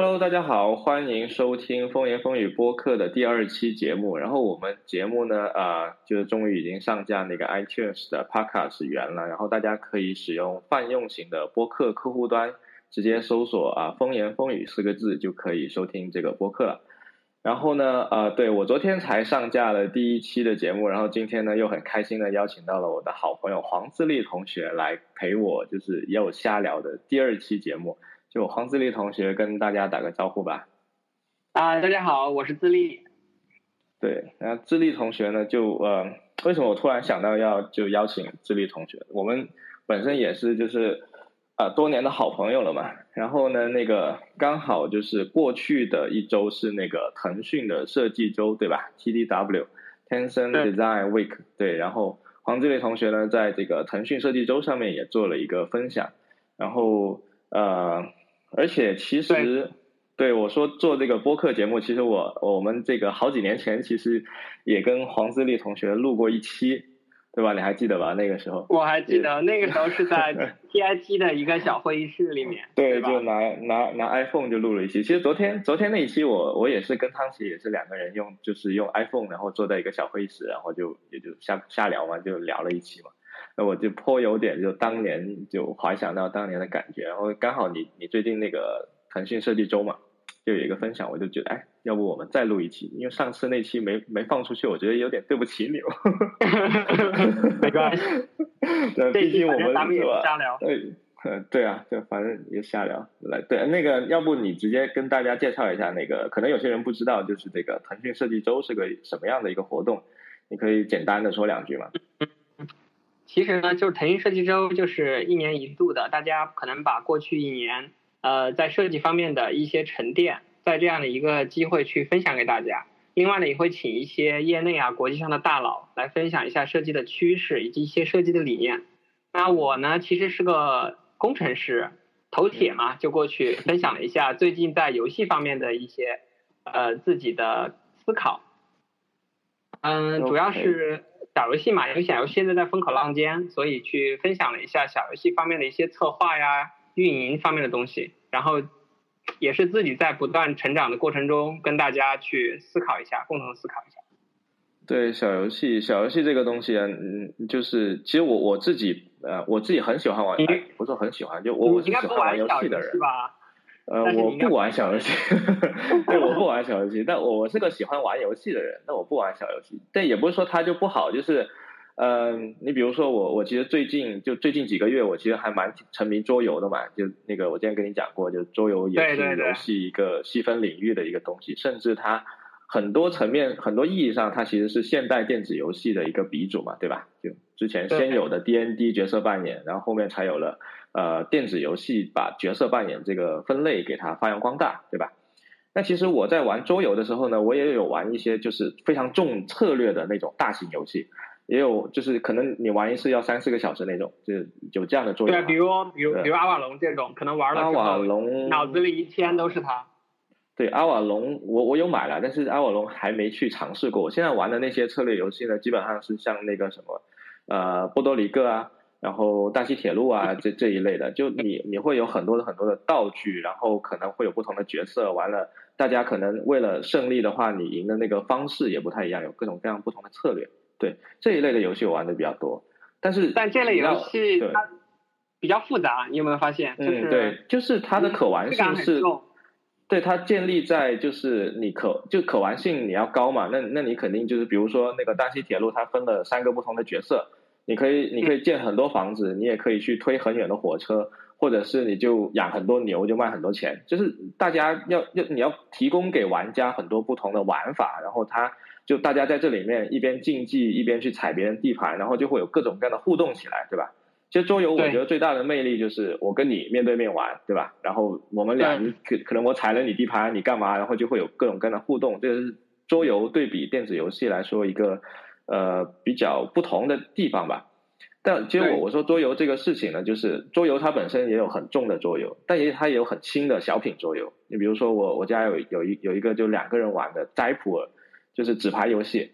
Hello，大家好，欢迎收听风言风语播客的第二期节目。然后我们节目呢，呃，就是终于已经上架那个 iTunes 的 Podcast 源了。然后大家可以使用泛用型的播客客户端，直接搜索啊“风言风语”四个字就可以收听这个播客了。然后呢，呃，对我昨天才上架了第一期的节目，然后今天呢又很开心的邀请到了我的好朋友黄自立同学来陪我，就是也有瞎聊的第二期节目。就黄自立同学跟大家打个招呼吧。啊，大家好，我是自立。对，那自立同学呢，就呃，为什么我突然想到要就邀请自立同学？我们本身也是就是啊多年的好朋友了嘛。然后呢，那个刚好就是过去的一周是那个腾讯的设计周，对吧？TDW，Tencent Design Week。对，然后黄自立同学呢，在这个腾讯设计周上面也做了一个分享，然后呃。而且其实，对我说做这个播客节目，其实我我们这个好几年前其实也跟黄自立同学录过一期，对吧？你还记得吧？那个时候我还记得，那个时候是在 TIT 的一个小会议室里面，对，就拿拿拿 iPhone 就录了一期。其实昨天昨天那一期我我也是跟汤奇也是两个人用就是用 iPhone，然后坐在一个小会议室，然后就也就瞎瞎聊嘛，就聊了一期嘛。那我就颇有点就当年就怀想到当年的感觉，然后刚好你你最近那个腾讯设计周嘛，就有一个分享，我就觉得哎，要不我们再录一期？因为上次那期没没放出去，我觉得有点对不起你。没关系，对，毕竟我们是吧？瞎聊。对，对啊，就反正也瞎聊。来，对，那个要不你直接跟大家介绍一下那个，可能有些人不知道，就是这个腾讯设计周是个什么样的一个活动，你可以简单的说两句嘛。其实呢，就是腾讯设计周就是一年一度的，大家可能把过去一年呃在设计方面的一些沉淀，在这样的一个机会去分享给大家。另外呢，也会请一些业内啊、国际上的大佬来分享一下设计的趋势以及一些设计的理念。那我呢，其实是个工程师，头铁嘛，就过去分享了一下最近在游戏方面的一些呃自己的思考。嗯，主要是。小游戏嘛，因为小游戏现在在风口浪尖，所以去分享了一下小游戏方面的一些策划呀、运营方面的东西，然后也是自己在不断成长的过程中，跟大家去思考一下，共同思考一下。对小游戏，小游戏这个东西啊，嗯，就是其实我我自己呃，我自己很喜欢玩，不是很喜欢，就我我是喜欢玩游戏的人。呃，我不玩小游戏，对，我不玩小游戏，但我我是个喜欢玩游戏的人，但我不玩小游戏，但也不是说它就不好，就是，嗯，你比如说我，我其实最近就最近几个月，我其实还蛮沉迷桌游的嘛，就那个我之前跟你讲过，就桌游也是游戏一个细分领域的一个东西，甚至它很多层面、很多意义上，它其实是现代电子游戏的一个鼻祖嘛，对吧？就之前先有的 D N D 角色扮演，然后后面才有了。呃，电子游戏把角色扮演这个分类给它发扬光大，对吧？那其实我在玩桌游的时候呢，我也有玩一些就是非常重策略的那种大型游戏，也有就是可能你玩一次要三四个小时那种，就有这样的作用。对，比如比如比如阿瓦隆这种，可能玩了阿瓦隆脑子里一天都是它。对，阿瓦隆我我有买了，但是阿瓦隆还没去尝试过。我现在玩的那些策略游戏呢，基本上是像那个什么呃波多黎各啊。然后大西铁路啊，这这一类的，就你你会有很多的很多的道具，然后可能会有不同的角色，完了大家可能为了胜利的话，你赢的那个方式也不太一样，有各种各样不同的策略。对这一类的游戏我玩的比较多，但是但这类游戏它比较复杂，你有没有发现？嗯，对，就是它的可玩性是，对它建立在就是你可就可玩性你要高嘛，那那你肯定就是比如说那个大西铁路，它分了三个不同的角色。你可以，你可以建很多房子，你也可以去推很远的火车，或者是你就养很多牛，就卖很多钱。就是大家要要你要提供给玩家很多不同的玩法，然后他就大家在这里面一边竞技一边去踩别人地盘，然后就会有各种各样的互动起来，对吧？其实桌游我觉得最大的魅力就是我跟你面对面玩，对吧？然后我们俩可可能我踩了你地盘，你干嘛？然后就会有各种各样的互动。这是桌游对比电子游戏来说一个。呃，比较不同的地方吧，但结果我我说桌游这个事情呢，就是桌游它本身也有很重的桌游，但也它也有很轻的小品桌游。你比如说我我家有有一有一个就两个人玩的斋普尔，就是纸牌游戏，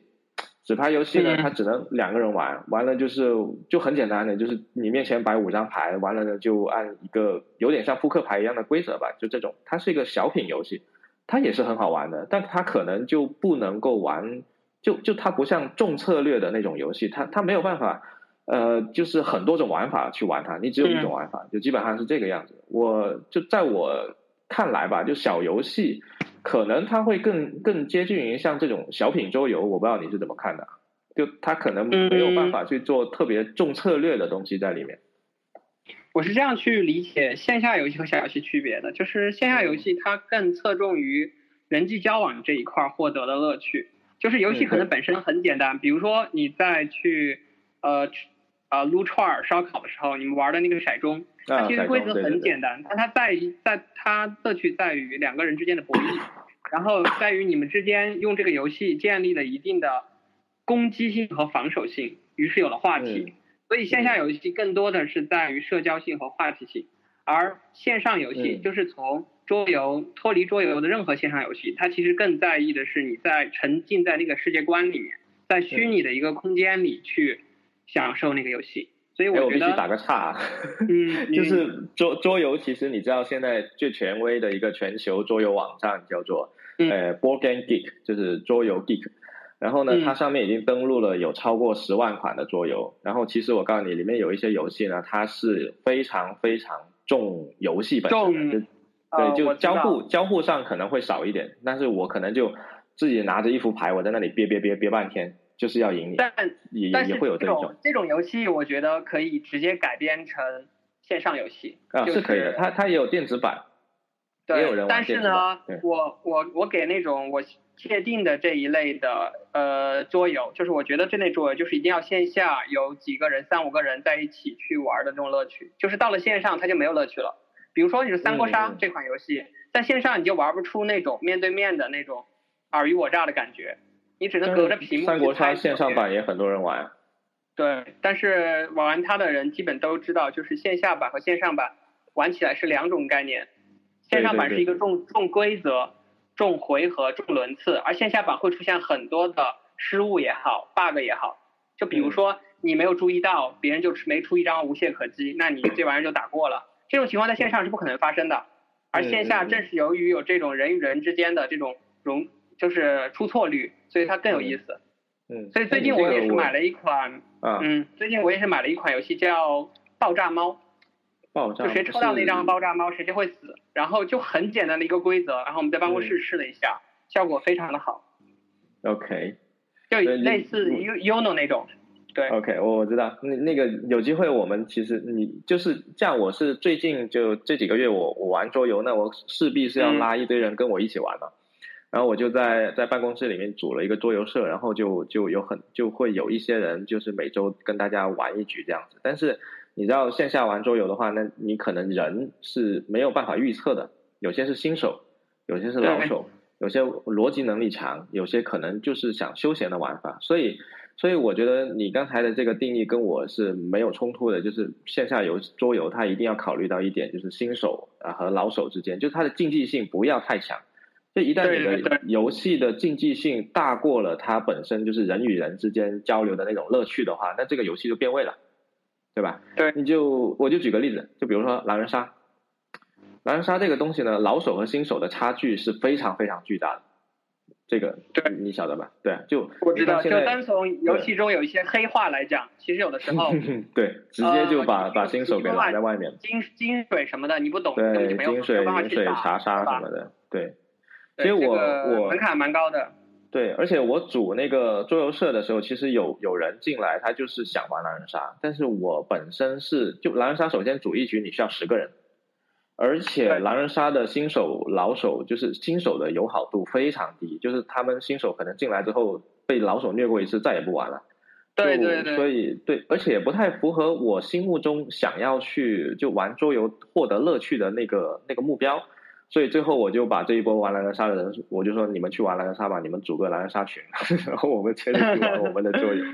纸牌游戏呢，它只能两个人玩，完了就是就很简单的，就是你面前摆五张牌，完了呢就按一个有点像扑克牌一样的规则吧，就这种，它是一个小品游戏，它也是很好玩的，但它可能就不能够玩，就就它不像重策略的那种游戏，它它没有办法，呃，就是很多种玩法去玩它，你只有一种玩法，就基本上是这个样子。我就在我看来吧，就小游戏。可能它会更更接近于像这种小品桌游，我不知道你是怎么看的，就它可能没有办法去做特别重策略的东西在里面。我是这样去理解线下游戏和小游戏区别的，就是线下游戏它更侧重于人际交往这一块获得的乐趣，就是游戏可能本身很简单，比如说你在去呃呃撸串烧烤的时候，你们玩的那个骰盅。它其实规则很简单，但它在于在它乐趣在于两个人之间的博弈，然后在于你们之间用这个游戏建立了一定的攻击性和防守性，于是有了话题。所以线下游戏更多的是在于社交性和话题性，而线上游戏就是从桌游脱离桌游的任何线上游戏，它其实更在意的是你在沉浸在那个世界观里面，在虚拟的一个空间里去享受那个游戏。所以我必须打个岔，嗯，就是桌桌游，其实你知道现在最权威的一个全球桌游网站叫做呃 Board Game Geek，就是桌游 Geek。然后呢，它上面已经登录了有超过十万款的桌游。然后其实我告诉你，里面有一些游戏呢，它是非常非常重游戏本身，对，就交互交互上可能会少一点。但是我可能就自己拿着一副牌，我在那里憋憋憋憋半天。就是要赢你，但也也会有这种这种游戏，我觉得可以直接改编成线上游戏啊，是可以的。它它也有电子版，对，有人但是呢，我我我给那种我界定的这一类的呃桌游，就是我觉得这类桌游就是一定要线下有几个人三五个人在一起去玩的这种乐趣，就是到了线上它就没有乐趣了。比如说你是三国杀这款游戏，在线上你就玩不出那种面对面的那种尔虞我诈的感觉。你只能隔着屏幕。三国杀线上版也很多人玩。对，但是玩它的人基本都知道，就是线下版和线上版玩起来是两种概念。线上版是一个重重规则、重回合、重轮次，而线下版会出现很多的失误也好、bug 也好。就比如说你没有注意到，别人就没出一张无懈可击，那你这玩意儿就打过了。这种情况在线上是不可能发生的，而线下正是由于有这种人与人之间的这种融。就是出错率，所以它更有意思。嗯，所以最近我也是买了一款，嗯，最近我也是买了一款游戏叫《爆炸猫》。爆炸。就谁抽到那张爆炸猫，谁就会死。然后就很简单的一个规则，然后我们在办公室试了一下，效果非常的好。OK。就类似 U UNO 那种。对。OK，我我知道，那那个有机会我们其实你就是这样，我是最近就这几个月我我玩桌游，那我势必是要拉一堆人跟我一起玩嘛。然后我就在在办公室里面组了一个桌游社，然后就就有很就会有一些人就是每周跟大家玩一局这样子。但是你知道线下玩桌游的话，那你可能人是没有办法预测的，有些是新手，有些是老手，有些逻辑能力强，有些可能就是想休闲的玩法。所以所以我觉得你刚才的这个定义跟我是没有冲突的，就是线下游桌游它一定要考虑到一点，就是新手啊和老手之间，就是它的竞技性不要太强。这一旦你的游戏的竞技性大过了它本身就是人与人之间交流的那种乐趣的话，那这个游戏就变味了，对吧？对，你就我就举个例子，就比如说狼人杀，狼人杀这个东西呢，老手和新手的差距是非常非常巨大的，这个对，你晓得吧？对，就我知道，就单从游戏中有一些黑话来讲，其实有的时候 对，直接就把把新手给拦在外面，金金水什么的你不懂，对，金水银水查杀什么的，对。其实我我门槛蛮高的，对，而且我组那个桌游社的时候，其实有有人进来，他就是想玩狼人杀，但是我本身是就狼人杀，首先组一局你需要十个人，而且狼人杀的新手老手就是新手的友好度非常低，就是他们新手可能进来之后被老手虐过一次，再也不玩了，对对对，所以对，而且也不太符合我心目中想要去就玩桌游获得乐趣的那个那个目标。所以最后我就把这一波玩狼人杀的人，我就说你们去玩狼人杀吧，你们组个狼人杀群，然后我们牵着去玩我们的桌游。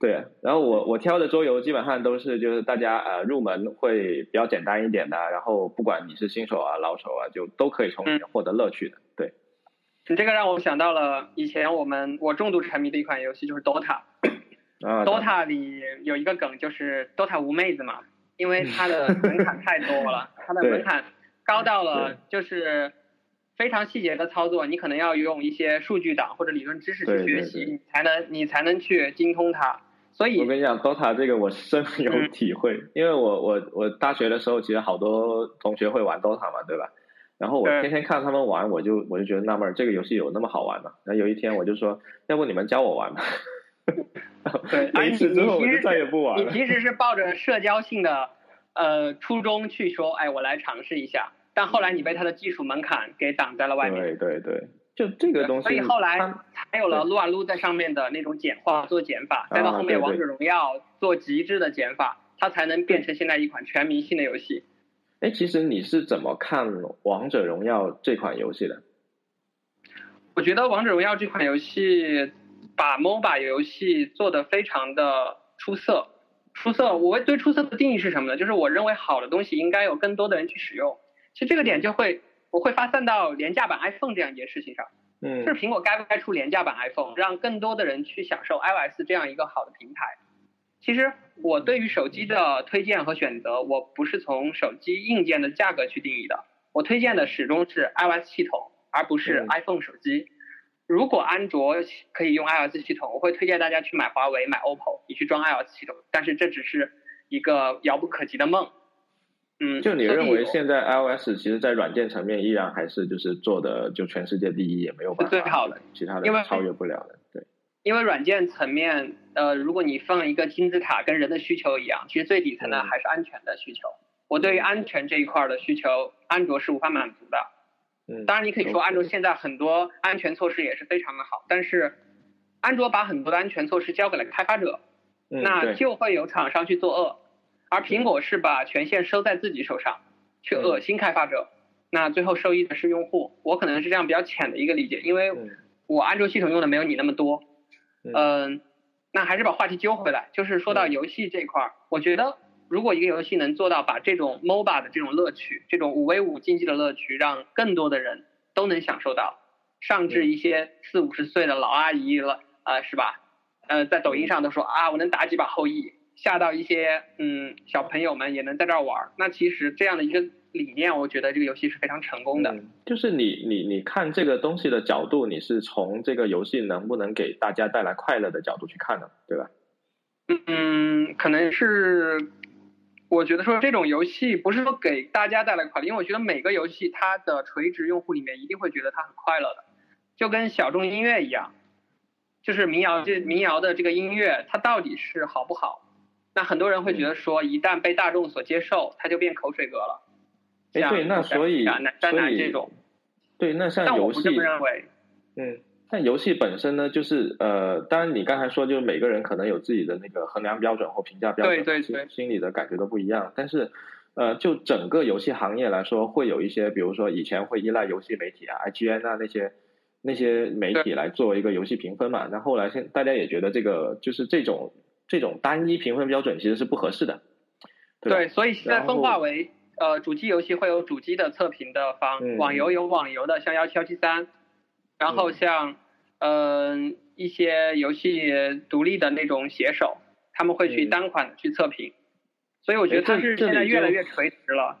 对，然后我我挑的桌游基本上都是就是大家呃入门会比较简单一点的，然后不管你是新手啊老手啊，就都可以从里面获得乐趣的。对。你这个让我想到了以前我们我重度沉迷的一款游戏，就是 DOTA。啊。DOTA 里有一个梗，就是 DOTA 无妹子嘛，因为它的门槛太多了，它的门槛高到了就是非常细节的操作，你可能要用一些数据档或者理论知识去学习，你才能你才能去精通它。所以，我跟你讲，DOTA 这个我深有体会，因为我我我大学的时候其实好多同学会玩 DOTA 嘛，对吧？然后我天天看他们玩，我就我就觉得纳闷，这个游戏有那么好玩吗？然后有一天我就说，要不你们教我玩吧。对，那一次之后我就再也不玩了。你其实是抱着社交性的呃初衷去说，哎，我来尝试一下。但后来你被它的技术门槛给挡在了外面。对对对，就这个东西。所以后来才有了撸啊撸在上面的那种简化做减法，再到后面王者荣耀做极致的减法，它才能变成现在一款全民性的游戏。哎，其实你是怎么看《王者荣耀》这款游戏的？我觉得《王者荣耀》这款游戏把 MOBA 游戏做的非常的出色。出色，我对出色的定义是什么呢？就是我认为好的东西应该有更多的人去使用。其实这个点就会我会发散到廉价版 iPhone 这样一件事情上。嗯。就是苹果该不该出廉价版 iPhone，让更多的人去享受 iOS 这样一个好的平台？其实我对于手机的推荐和选择，我不是从手机硬件的价格去定义的。我推荐的始终是 iOS 系统，而不是 iPhone 手机。如果安卓可以用 iOS 系统，我会推荐大家去买华为、买 OPPO，你去装 iOS 系统。但是这只是一个遥不可及的梦。嗯，就你认为现在 iOS 其实在软件层面依然还是就是做的就全世界第一，也没有办法最好的，其他的超越不了的。对。因为软件层面，呃，如果你放一个金字塔，跟人的需求一样，其实最底层的还是安全的需求。我对于安全这一块的需求，安卓是无法满足的。嗯，当然你可以说安卓现在很多安全措施也是非常的好，但是安卓把很多的安全措施交给了开发者，那就会有厂商去作恶。而苹果是把权限收在自己手上，去恶心开发者，那最后受益的是用户。我可能是这样比较浅的一个理解，因为我安卓系统用的没有你那么多。嗯，那还是把话题揪回来，就是说到游戏这块儿，我觉得如果一个游戏能做到把这种 MOBA 的这种乐趣，这种五 v 五竞技的乐趣，让更多的人都能享受到，上至一些四五十岁的老阿姨了，呃，是吧？呃，在抖音上都说啊，我能打几把后羿，下到一些嗯小朋友们也能在这儿玩，那其实这样的一个。理念，我觉得这个游戏是非常成功的。就是你你你看这个东西的角度，你是从这个游戏能不能给大家带来快乐的角度去看的，对吧？嗯，可能是我觉得说这种游戏不是说给大家带来快乐，因为我觉得每个游戏它的垂直用户里面一定会觉得它很快乐的，就跟小众音乐一样，就是民谣这民谣的这个音乐它到底是好不好？那很多人会觉得说，一旦被大众所接受，它就变口水歌了。哎，对，那所以所以对，那像游戏，嗯，但游戏本身呢，就是呃，当然你刚才说，就是每个人可能有自己的那个衡量标准或评价标准，对对对，心里的感觉都不一样。但是呃，就整个游戏行业来说，会有一些，比如说以前会依赖游戏媒体啊，IGN 啊那些那些媒体来做一个游戏评分嘛。那后来现大家也觉得这个就是这种这种单一评分标准其实是不合适的，对，所以现在分化为。呃，主机游戏会有主机的测评的方，网游有网游的，像幺七幺七三，然后像嗯一些游戏独立的那种写手，他们会去单款的去测评，所以我觉得它是现在越来越垂直了。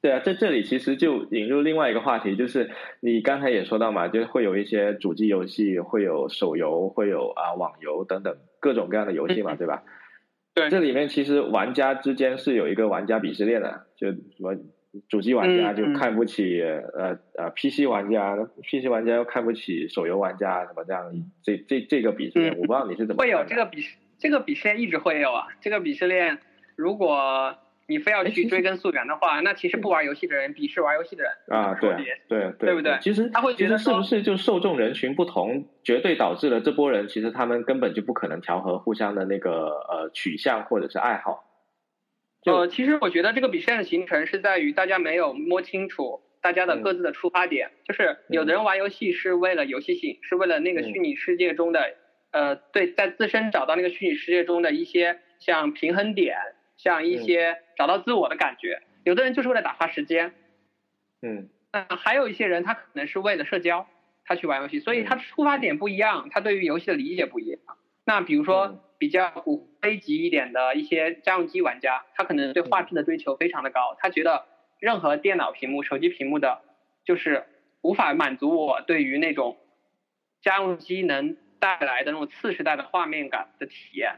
对啊，在这里其实就引入另外一个话题，就是你刚才也说到嘛，就是会有一些主机游戏，会有手游，会有啊网游等等各种各样的游戏嘛，对吧？对，这里面其实玩家之间是有一个玩家鄙视链的，就什么主机玩家就看不起呃呃 PC 玩家，PC 玩家又看不起手游玩家，什么这样，这这这个鄙视链，我不知道你是怎么会有这个鄙视，这个鄙视链一直会有啊，这个鄙视链如果。你非要去追根溯源的话，那其实不玩游戏的人鄙视玩游戏的人啊，对对对，不对？其实他会觉得是不是就受众人群不同，绝对导致了这波人其实他们根本就不可能调和互相的那个呃取向或者是爱好。呃，其实我觉得这个比赛的形成是在于大家没有摸清楚大家的各自的出发点，就是有的人玩游戏是为了游戏性，是为了那个虚拟世界中的呃对，在自身找到那个虚拟世界中的一些像平衡点。像一些找到自我的感觉，有的人就是为了打发时间，嗯，那还有一些人他可能是为了社交，他去玩游戏，所以他出发点不一样，他对于游戏的理解不一样。那比如说比较古非级一点的一些家用机玩家，他可能对画质的追求非常的高，他觉得任何电脑屏幕、手机屏幕的，就是无法满足我对于那种家用机能带来的那种次时代的画面感的体验，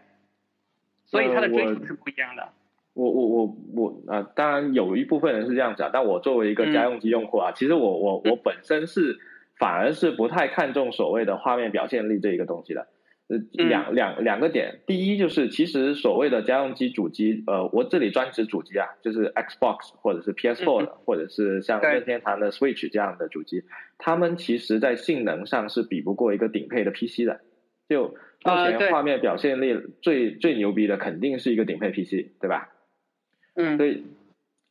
所以他的追求是不一样的。我我我我啊，当然有一部分人是这样子啊，但我作为一个家用机用户啊，其实我我我本身是反而是不太看重所谓的画面表现力这一个东西的。呃，两两两个点，第一就是其实所谓的家用机主机，呃，我这里专指主机啊，就是 Xbox 或者是 PS4 的，或者是像任天堂的 Switch 这样的主机，他们其实在性能上是比不过一个顶配的 PC 的。就目前画面表现力最最牛逼的肯定是一个顶配 PC，对吧？嗯，所以，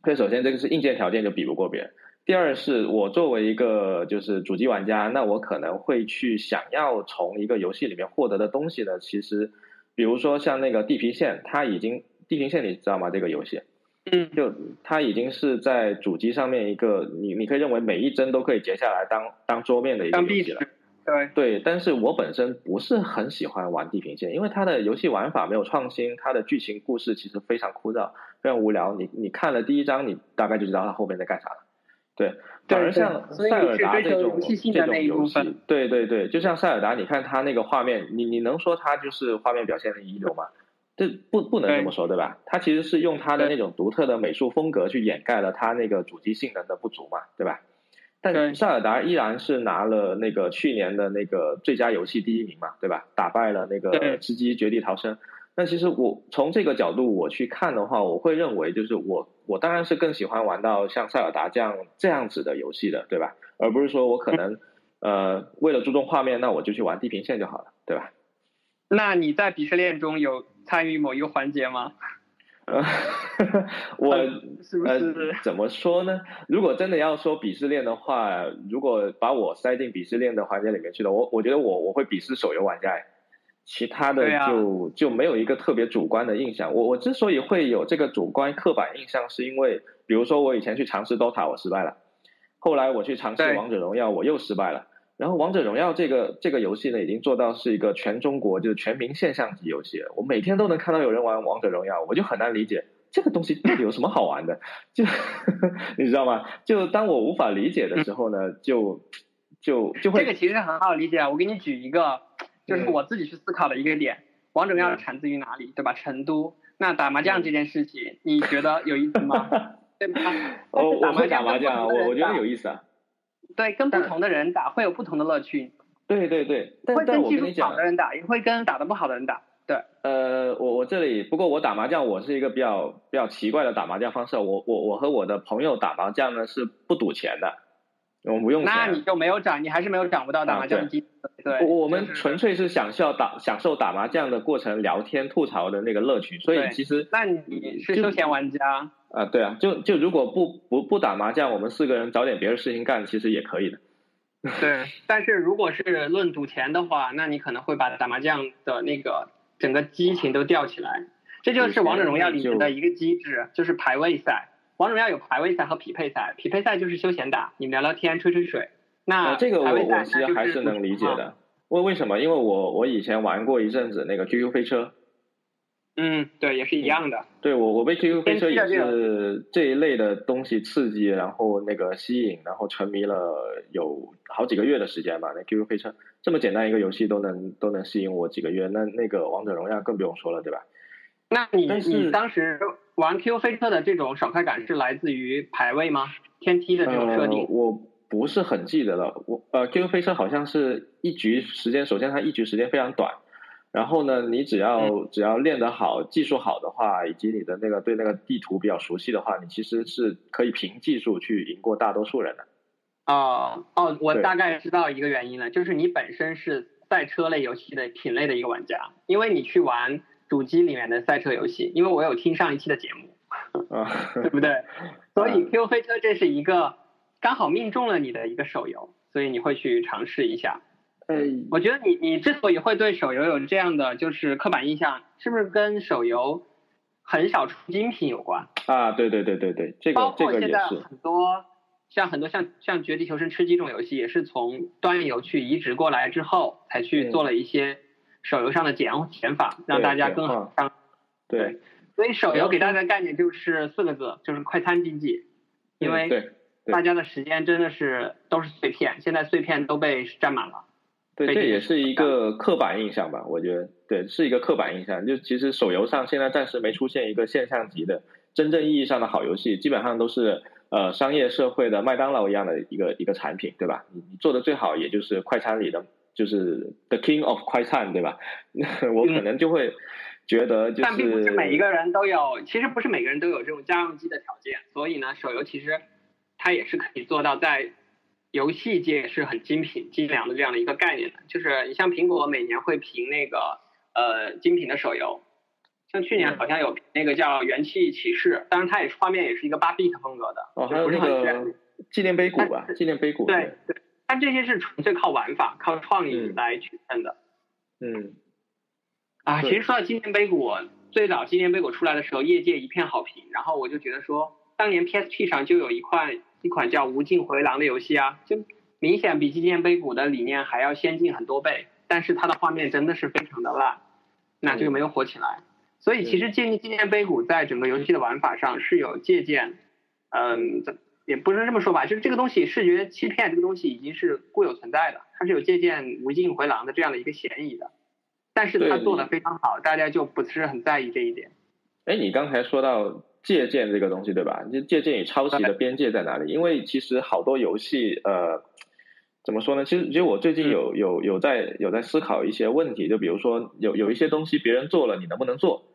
所以首先这个是硬件条件就比不过别人。第二是我作为一个就是主机玩家，那我可能会去想要从一个游戏里面获得的东西呢，其实，比如说像那个地平线，它已经地平线你知道吗？这个游戏，嗯，就它已经是在主机上面一个你你可以认为每一帧都可以截下来当当桌面的一个游戏了。对对，但是我本身不是很喜欢玩地平线，因为它的游戏玩法没有创新，它的剧情故事其实非常枯燥，非常无聊。你你看了第一章，你大概就知道它后面在干啥了。对，反而像塞尔达这种这种游戏，对对对，就像塞尔达，你看它那个画面，你你能说它就是画面表现的一流吗？这不不能这么说，对吧？它其实是用它的那种独特的美术风格去掩盖了它那个主机性能的不足嘛，对吧？但塞尔达依然是拿了那个去年的那个最佳游戏第一名嘛，对吧？打败了那个《吃鸡绝地逃生》。那其实我从这个角度我去看的话，我会认为就是我我当然是更喜欢玩到像塞尔达这样这样子的游戏的，对吧？而不是说我可能呃为了注重画面，那我就去玩地平线就好了，对吧？那你在鄙视链中有参与某一个环节吗？呃，我呃怎么说呢？如果真的要说鄙视链的话，如果把我塞进鄙视链的环节里面去了，我我觉得我我会鄙视手游玩家，其他的就就没有一个特别主观的印象。我我之所以会有这个主观刻板印象，是因为比如说我以前去尝试 DOTA 我失败了，后来我去尝试王者荣耀我又失败了。然后王者荣耀这个这个游戏呢，已经做到是一个全中国就是全民现象级游戏了。我每天都能看到有人玩王者荣耀，我就很难理解这个东西到底有什么好玩的。就 你知道吗？就当我无法理解的时候呢，就就就会这个其实很好理解啊。我给你举一个，就是我自己去思考的一个点：王者荣耀产自于哪里？对吧？成都。那打麻将这件事情，你觉得有意思吗？对吗？我我会打麻将，我我觉得有意思啊。对，跟不同的人打会有不同的乐趣。对对对，会跟技术好的人打，也会跟打的不好的人打。对。呃，我我这里不过我打麻将，我是一个比较比较奇怪的打麻将方式。我我我和我的朋友打麻将呢是不赌钱的，我们不用钱。那你就没有涨，你还是没有涨不到打麻将机。对。我们纯粹是享受打享受打麻将的过程，聊天吐槽的那个乐趣。所以其实。那你是休闲玩家。啊，对啊，就就如果不不不打麻将，我们四个人找点别的事情干，其实也可以的。对，但是如果是论赌钱的话，那你可能会把打麻将的那个整个激情都吊起来。这就是王者荣耀里面的一个机制，就是排位赛。王者荣耀有排位赛和匹配赛，匹配赛就是休闲打，你聊聊天、吹吹水。那这个我我其实还是能理解的。为为什么？因为我我以前玩过一阵子那个 QQ 飞车。嗯，对，也是一样的。对我，我被 QQ 飞车也是这一类的东西刺激，然后那个吸引，然后沉迷了有好几个月的时间吧。那 QQ 飞车这么简单一个游戏都能都能吸引我几个月，那那个王者荣耀更不用说了，对吧？那你你当时玩 QQ 飞车的这种爽快感是来自于排位吗？天梯的这种设定？我不是很记得了。我呃，QQ 飞车好像是一局时间，首先它一局时间非常短。然后呢，你只要只要练得好，技术好的话，以及你的那个对那个地图比较熟悉的话，你其实是可以凭技术去赢过大多数人的。哦哦，我大概知道一个原因了，就是你本身是赛车类游戏的品类的一个玩家，因为你去玩主机里面的赛车游戏，因为我有听上一期的节目，对不对？所以 Q 飞车这是一个刚好命中了你的一个手游，所以你会去尝试一下。嗯，我觉得你你之所以会对手游有这样的就是刻板印象，是不是跟手游很少出精品有关？啊，对对对对对，这个这个也是。包括现在很多像很多像像绝地求生吃鸡这种游戏，也是从端游去移植过来之后，才去做了一些手游上的减减法，让大家更好上。对，所以手游给大家的概念就是四个字，就是快餐经济，因为大家的时间真的是都是碎片，现在碎片都被占满了。对，这也是一个刻板印象吧？我觉得，对，是一个刻板印象。就其实手游上现在暂时没出现一个现象级的真正意义上的好游戏，基本上都是呃商业社会的麦当劳一样的一个一个产品，对吧？你做的最好也就是快餐里的，就是 The King of 快餐，对吧？我可能就会觉得，就是但并不是每一个人都有，其实不是每个人都有这种家用机的条件，所以呢，手游其实它也是可以做到在。游戏界是很精品精良的这样的一个概念的，就是你像苹果每年会评那个呃精品的手游，像去年好像有那个叫《元气骑士》，当然它也是画面也是一个八 bit 风格的，哦，还有那个纪念碑谷吧，纪念碑谷，对对，但这些是纯粹靠玩法、靠创意来取胜的。嗯，啊，其实说到纪念碑谷，最早纪念碑谷出来的时候，业界一片好评，然后我就觉得说，当年 PSP 上就有一块。一款叫《无尽回廊》的游戏啊，就明显比《纪念碑谷》的理念还要先进很多倍，但是它的画面真的是非常的烂，那就没有火起来。所以其实《纪纪念碑谷》在整个游戏的玩法上是有借鉴，嗯，也不能这么说吧，就是这个东西视觉欺骗这个东西已经是固有存在的，它是有借鉴《无尽回廊》的这样的一个嫌疑的，但是它做的非常好，大家就不是很在意这一点。哎，你刚才说到。借鉴这个东西对吧？就借鉴与抄袭的边界在哪里？因为其实好多游戏，呃，怎么说呢？其实，其实我最近有有有在有在思考一些问题，就比如说有有一些东西别人做了，你能不能做，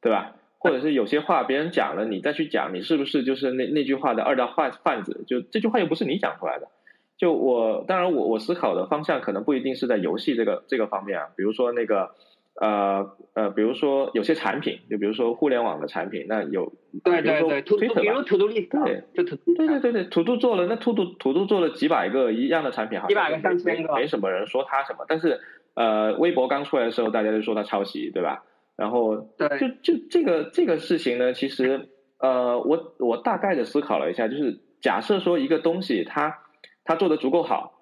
对吧？或者是有些话别人讲了，你再去讲，你是不是就是那那句话的二道贩贩子？就这句话又不是你讲出来的。就我当然我我思考的方向可能不一定是在游戏这个这个方面啊，比如说那个。呃呃，比如说有些产品，就比如说互联网的产品，那有对对对，图图比如图图历史，对，就图对对对对，图图做了，那土豆土豆做了几百个一样的产品，好几百个上千个，没什么人说他什么。但是呃，微博刚出来的时候，大家就说他抄袭，对吧？然后对，就就这个这个事情呢，其实呃，我我大概的思考了一下，就是假设说一个东西，它它做的足够好。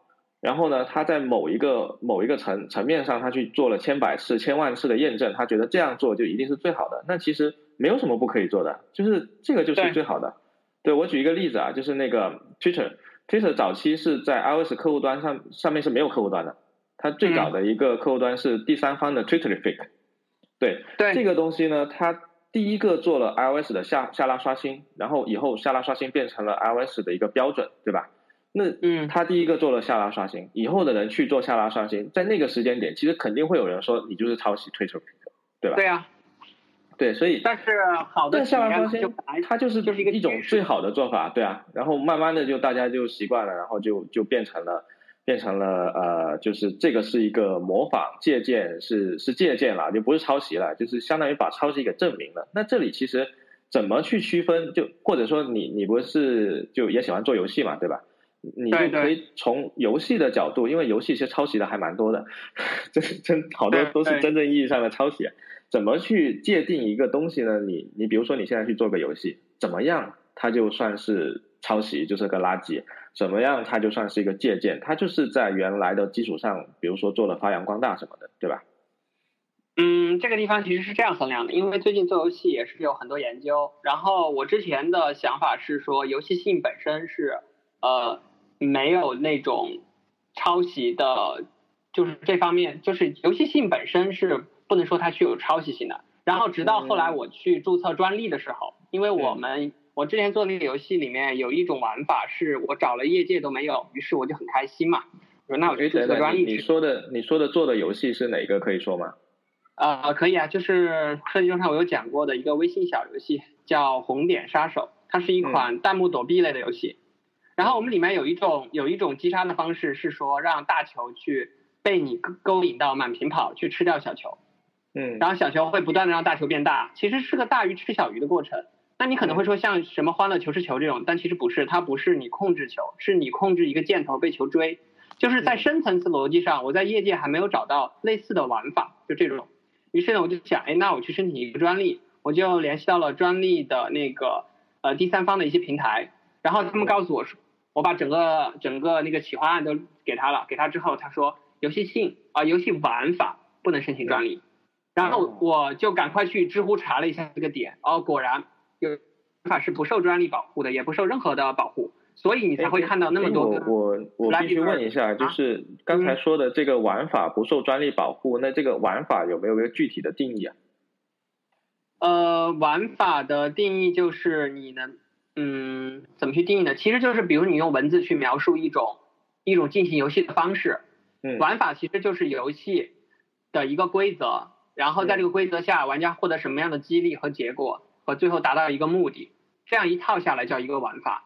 然后呢，它在某一个某一个层层面上，它去做了千百次、千万次的验证，他觉得这样做就一定是最好的。那其实没有什么不可以做的，就是这个就是最好的。对我举一个例子啊，就是那个 Twitter，Twitter 早期是在 iOS 客户端上上面是没有客户端的，它最早的一个客户端是第三方的 Twitterific。对，对这个东西呢，它第一个做了 iOS 的下下拉刷新，然后以后下拉刷新变成了 iOS 的一个标准，对吧？那嗯，他第一个做了下拉刷新，以后的人去做下拉刷新，在那个时间点，其实肯定会有人说你就是抄袭 Twitter，对吧？对啊，对，所以但是好的下拉刷新，它就是就是一个一种最好的做法，对啊。然后慢慢的就大家就习惯了，然后就就变成了变成了呃，就是这个是一个模仿借鉴，是是借鉴了，就不是抄袭了，就是相当于把抄袭给证明了。那这里其实怎么去区分？就或者说你你不是就也喜欢做游戏嘛，对吧？你就可以从游戏的角度，因为游戏其实抄袭的还蛮多的，真真好多都是真正意义上的抄袭。怎么去界定一个东西呢？你你比如说你现在去做个游戏，怎么样它就算是抄袭，就是个垃圾？怎么样它就算是一个借鉴？它就是在原来的基础上，比如说做了发扬光大什么的，对吧？嗯，这个地方其实是这样衡量的，因为最近做游戏也是有很多研究。然后我之前的想法是说，游戏性本身是呃。没有那种抄袭的，就是这方面，就是游戏性本身是不能说它具有抄袭性的。然后直到后来我去注册专利的时候，因为我们我之前做那个游戏里面有一种玩法是我找了业界都没有，于是我就很开心嘛。我说那我就注册专利。你说的你说的做的游戏是哪个可以说吗？啊，可以啊，就是设计中上我有讲过的一个微信小游戏叫红点杀手，它是一款弹幕躲避类的游戏。然后我们里面有一种有一种击杀的方式是说让大球去被你勾勾引到满屏跑去吃掉小球，嗯，然后小球会不断的让大球变大，其实是个大鱼吃小鱼的过程。那你可能会说像什么欢乐球是球这种，但其实不是，它不是你控制球，是你控制一个箭头被球追。就是在深层次逻辑上，我在业界还没有找到类似的玩法，就这种。于是呢，我就想，哎，那我去申请一个专利，我就联系到了专利的那个呃第三方的一些平台，然后他们告诉我说。我把整个整个那个企划案都给他了，给他之后他说游戏性啊游戏玩法不能申请专利，然后我就赶快去知乎查了一下这个点，哦果然有玩法是不受专利保护的，也不受任何的保护，所以你才会看到那么多。我我我必须问一下，就是刚才说的这个玩法不受专利保护，那这个玩法有没有一个具体的定义啊？呃，玩法的定义就是你能。嗯，怎么去定义呢？其实就是比如你用文字去描述一种一种进行游戏的方式，嗯，玩法其实就是游戏的一个规则，然后在这个规则下，玩家获得什么样的激励和结果，和最后达到一个目的，这样一套下来叫一个玩法。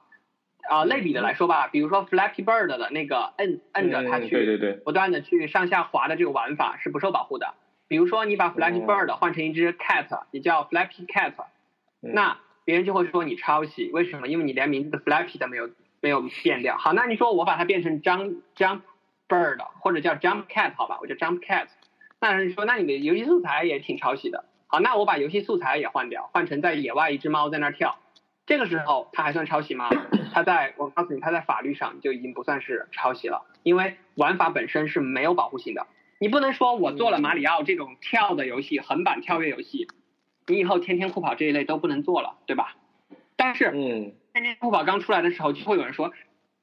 啊，类比的来说吧，比如说 Flappy Bird 的那个摁摁着它去，对对对，不断的去上下滑的这个玩法是不受保护的。比如说你把 Flappy Bird 换成一只 cat，也叫 Flappy Cat，那。别人就会说你抄袭，为什么？因为你连名字的 Flappy 都没有没有变掉。好，那你说我把它变成 Jump Jump Bird 或者叫 Jump Cat 好吧，我叫 Jump Cat。那人说那你的游戏素材也挺抄袭的。好，那我把游戏素材也换掉，换成在野外一只猫在那儿跳，这个时候它还算抄袭吗？它在我告诉你，它在法律上就已经不算是抄袭了，因为玩法本身是没有保护性的。你不能说我做了马里奥这种跳的游戏，横版跳跃游戏。你以后天天酷跑这一类都不能做了，对吧？但是，嗯，天天酷跑刚出来的时候，就会有人说，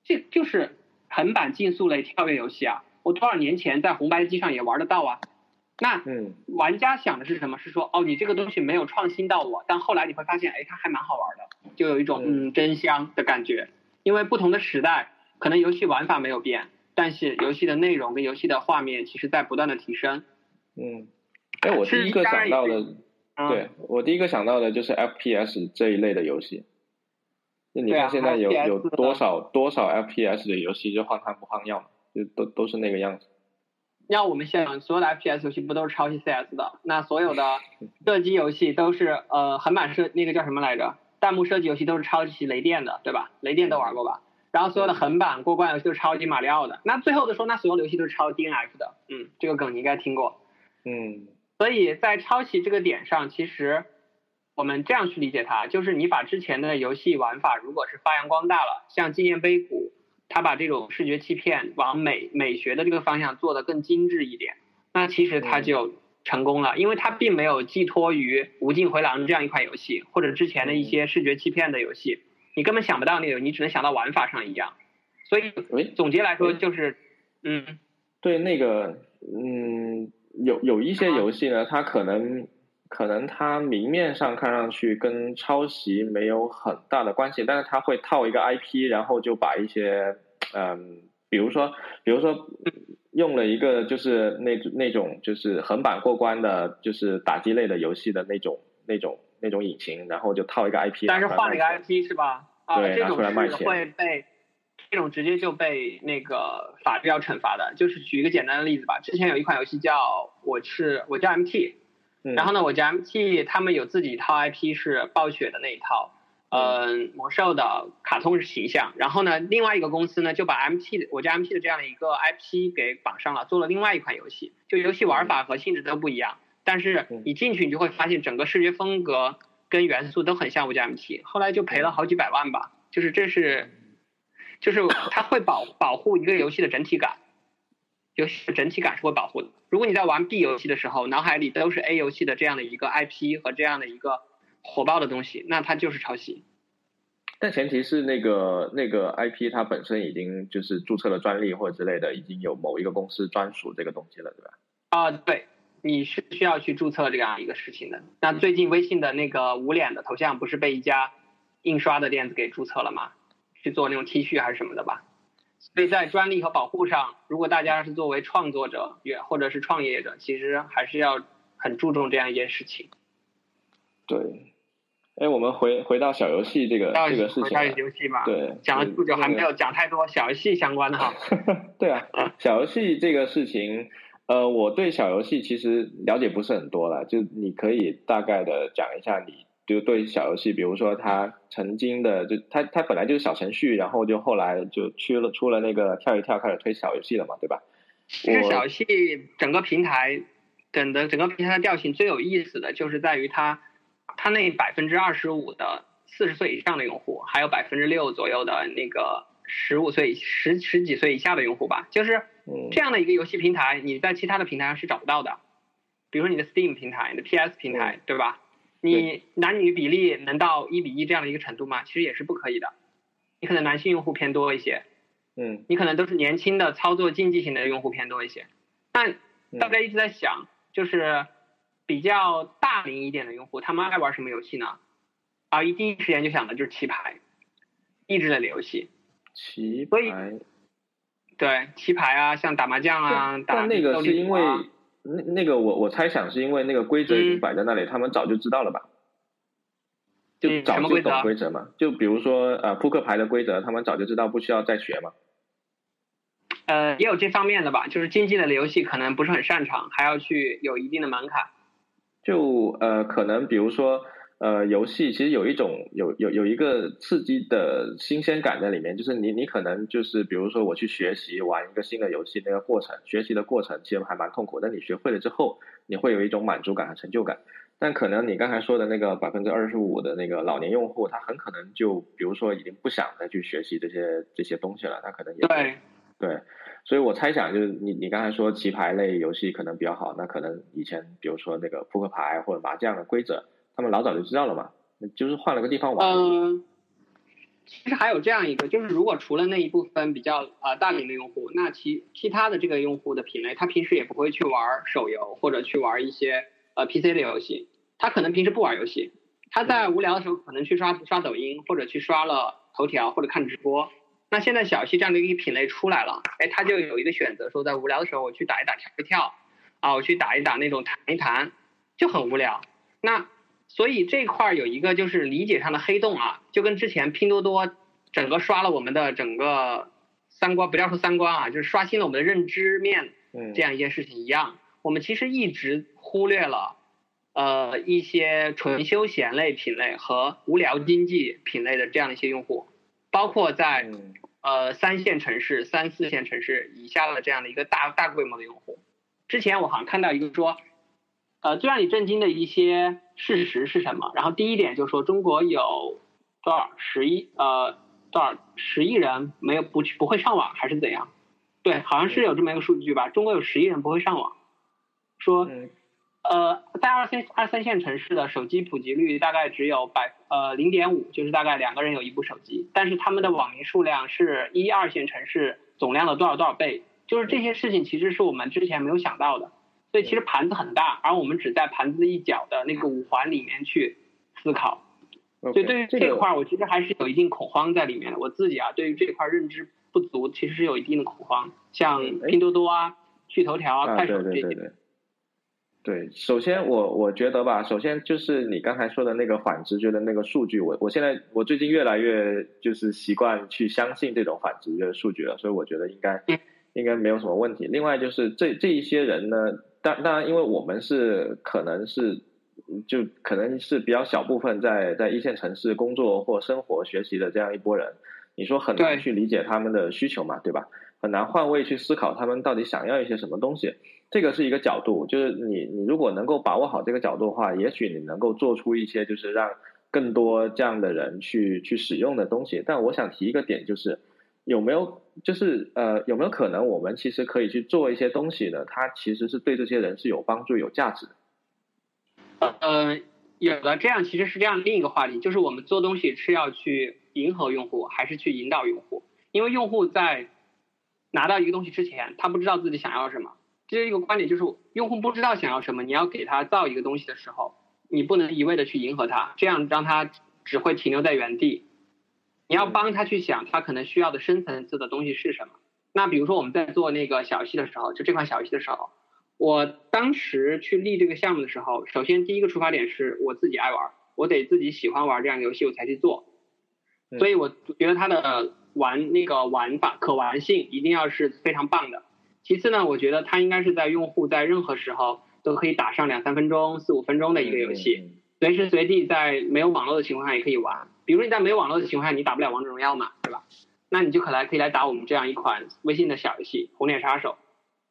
这就是横版竞速类跳跃游戏啊！我多少年前在红白机上也玩得到啊。那，嗯，玩家想的是什么？是说，哦，你这个东西没有创新到我，但后来你会发现，哎，它还蛮好玩的，就有一种嗯真香的感觉。因为不同的时代，可能游戏玩法没有变，但是游戏的内容跟游戏的画面，其实在不断的提升。嗯，哎，我第一个想到的。对我第一个想到的就是 FPS 这一类的游戏，那你看现在有有多少多少 FPS 的游戏就换汤不换药，就都都是那个样子。要我们想，所有的 FPS 游戏不都是抄袭 CS 的？那所有的 射击游戏都是呃横版射那个叫什么来着？弹幕射击游戏都是抄袭雷电的，对吧？雷电都玩过吧？然后所有的横版过关游戏都是抄袭马里奥的。那最后的说，那所有的游戏都是抄 DNF 的。嗯，这个梗你应该听过。嗯。所以在抄袭这个点上，其实我们这样去理解它，就是你把之前的游戏玩法如果是发扬光大了，像纪念碑谷，它把这种视觉欺骗往美美学的这个方向做得更精致一点，那其实他就成功了，因为他并没有寄托于无尽回廊这样一款游戏，或者之前的一些视觉欺骗的游戏，你根本想不到那种，你只能想到玩法上一样。所以总结来说就是，嗯，对那个，嗯。有有一些游戏呢，它可能可能它明面上看上去跟抄袭没有很大的关系，但是它会套一个 IP，然后就把一些嗯，比如说比如说用了一个就是那那种就是横版过关的，就是打击类的游戏的那种那种那种引擎，然后就套一个 IP，但是换了一个 IP 是吧？啊，这种是会被。这种直接就被那个法律要惩罚的，就是举一个简单的例子吧。之前有一款游戏叫我是我叫 MT，然后呢，我家 MT，他们有自己一套 IP 是暴雪的那一套，嗯，魔兽的卡通形象。然后呢，另外一个公司呢就把 MT 我家 MT 的这样的一个 IP 给绑上了，做了另外一款游戏，就游戏玩法和性质都不一样，但是你进去你就会发现整个视觉风格跟元素都很像我家 MT，后来就赔了好几百万吧，就是这是。就是它会保保护一个游戏的整体感，游戏的整体感是会保护的。如果你在玩 B 游戏的时候，脑海里都是 A 游戏的这样的一个 IP 和这样的一个火爆的东西，那它就是抄袭。但前提是那个那个 IP 它本身已经就是注册了专利或者之类的，已经有某一个公司专属这个东西了，对吧？啊，对，你是需要去注册这样一个事情的。那最近微信的那个无脸的头像不是被一家印刷的店子给注册了吗？去做那种 T 恤还是什么的吧，所以在专利和保护上，如果大家是作为创作者也或者是创业者，其实还是要很注重这样一件事情。对，哎，我们回回到小游戏这个这个事情，游戏吧，对，讲了不久还没有讲太多小游戏相关的哈。对啊，小游戏这个事情，呃，我对小游戏其实了解不是很多了，就你可以大概的讲一下你。就对小游戏，比如说他曾经的，就他他本来就是小程序，然后就后来就出了出了那个跳一跳，开始推小游戏了嘛，对吧？其实小游戏整个平台，整的整个平台的调性最有意思的就是在于它，它那百分之二十五的四十岁以上的用户，还有百分之六左右的那个十五岁十十几岁以下的用户吧，就是这样的一个游戏平台，你在其他的平台上是找不到的。比如说你的 Steam 平台、你的 PS 平台，对吧？你男女比例能到一比一这样的一个程度吗？其实也是不可以的。你可能男性用户偏多一些，嗯，你可能都是年轻的操作竞技型的用户偏多一些。但大家一直在想，就是比较大龄一点的用户，他们爱玩什么游戏呢？啊，一第一时间就想的就是棋牌，益智类的游戏。棋牌。对，棋牌啊，像打麻将啊，打那个是因为。那那个我我猜想是因为那个规则已经摆在那里，他们早就知道了吧？就早就懂规则嘛。就比如说呃扑克牌的规则，他们早就知道，不需要再学嘛。呃，也有这方面的吧，就是竞技类的游戏可能不是很擅长，还要去有一定的门槛。就呃可能比如说。呃，游戏其实有一种有有有一个刺激的新鲜感在里面，就是你你可能就是比如说我去学习玩一个新的游戏，那个过程学习的过程其实还蛮痛苦，但你学会了之后，你会有一种满足感和成就感。但可能你刚才说的那个百分之二十五的那个老年用户，他很可能就比如说已经不想再去学习这些这些东西了，他可能也对对，所以我猜想就是你你刚才说棋牌类游戏可能比较好，那可能以前比如说那个扑克牌或者麻将的规则。他们老早就知道了嘛，就是换了个地方玩。嗯，其实还有这样一个，就是如果除了那一部分比较呃大龄的用户，那其其他的这个用户的品类，他平时也不会去玩手游或者去玩一些呃 PC 的游戏，他可能平时不玩游戏，他在无聊的时候可能去刷刷抖音或者去刷了头条或者看直播。那现在小游戏这样的一个品类出来了，哎，他就有一个选择，说在无聊的时候我去打一打跳一跳，啊，我去打一打那种弹一弹，就很无聊。那所以这块儿有一个就是理解上的黑洞啊，就跟之前拼多多整个刷了我们的整个三观，不要说三观啊，就是刷新了我们的认知面，这样一件事情一样。我们其实一直忽略了，呃，一些纯休闲类品类和无聊经济品类的这样的一些用户，包括在呃三线城市、三四线城市以下的这样的一个大大规模的用户。之前我好像看到一个说。呃，最让你震惊的一些事实是什么？然后第一点就是说，中国有多少十亿呃多少十亿人没有不去不会上网还是怎样？对，好像是有这么一个数据吧。中国有十亿人不会上网，说呃在二三二三线城市的手机普及率大概只有百呃零点五，就是大概两个人有一部手机，但是他们的网民数量是一二线城市总量的多少多少倍？就是这些事情其实是我们之前没有想到的。所以其实盘子很大，而我们只在盘子一角的那个五环里面去思考。所以对于这块儿，我其实还是有一定恐慌在里面的。我自己啊，对于这块认知不足，其实是有一定的恐慌。像拼多多啊、趣头条啊、快手这些。对，首先我我觉得吧，首先就是你刚才说的那个反直觉的那个数据，我我现在我最近越来越就是习惯去相信这种反直觉的数据了，所以我觉得应该应该没有什么问题。另外就是这这一些人呢。当当然，因为我们是可能是就可能是比较小部分在在一线城市工作或生活学习的这样一波人，你说很难去理解他们的需求嘛，对吧？很难换位去思考他们到底想要一些什么东西，这个是一个角度。就是你你如果能够把握好这个角度的话，也许你能够做出一些就是让更多这样的人去去使用的东西。但我想提一个点就是。有没有就是呃有没有可能我们其实可以去做一些东西呢？它其实是对这些人是有帮助、有价值的。呃，有的这样其实是这样另一个话题，就是我们做东西是要去迎合用户，还是去引导用户？因为用户在拿到一个东西之前，他不知道自己想要什么。这是一个观点就是，用户不知道想要什么，你要给他造一个东西的时候，你不能一味的去迎合他，这样让他只会停留在原地。你要帮他去想，他可能需要的深层次的东西是什么？那比如说我们在做那个小游戏的时候，就这款小游戏的时候，我当时去立这个项目的时候，首先第一个出发点是我自己爱玩，我得自己喜欢玩这样的游戏，我才去做。所以我觉得它的玩那个玩法可玩性一定要是非常棒的。其次呢，我觉得它应该是在用户在任何时候都可以打上两三分钟、四五分钟的一个游戏，随时随地在没有网络的情况下也可以玩。比如你在没有网络的情况下，你打不了王者荣耀嘛，对吧？那你就可来可以来打我们这样一款微信的小游戏《红脸杀手》。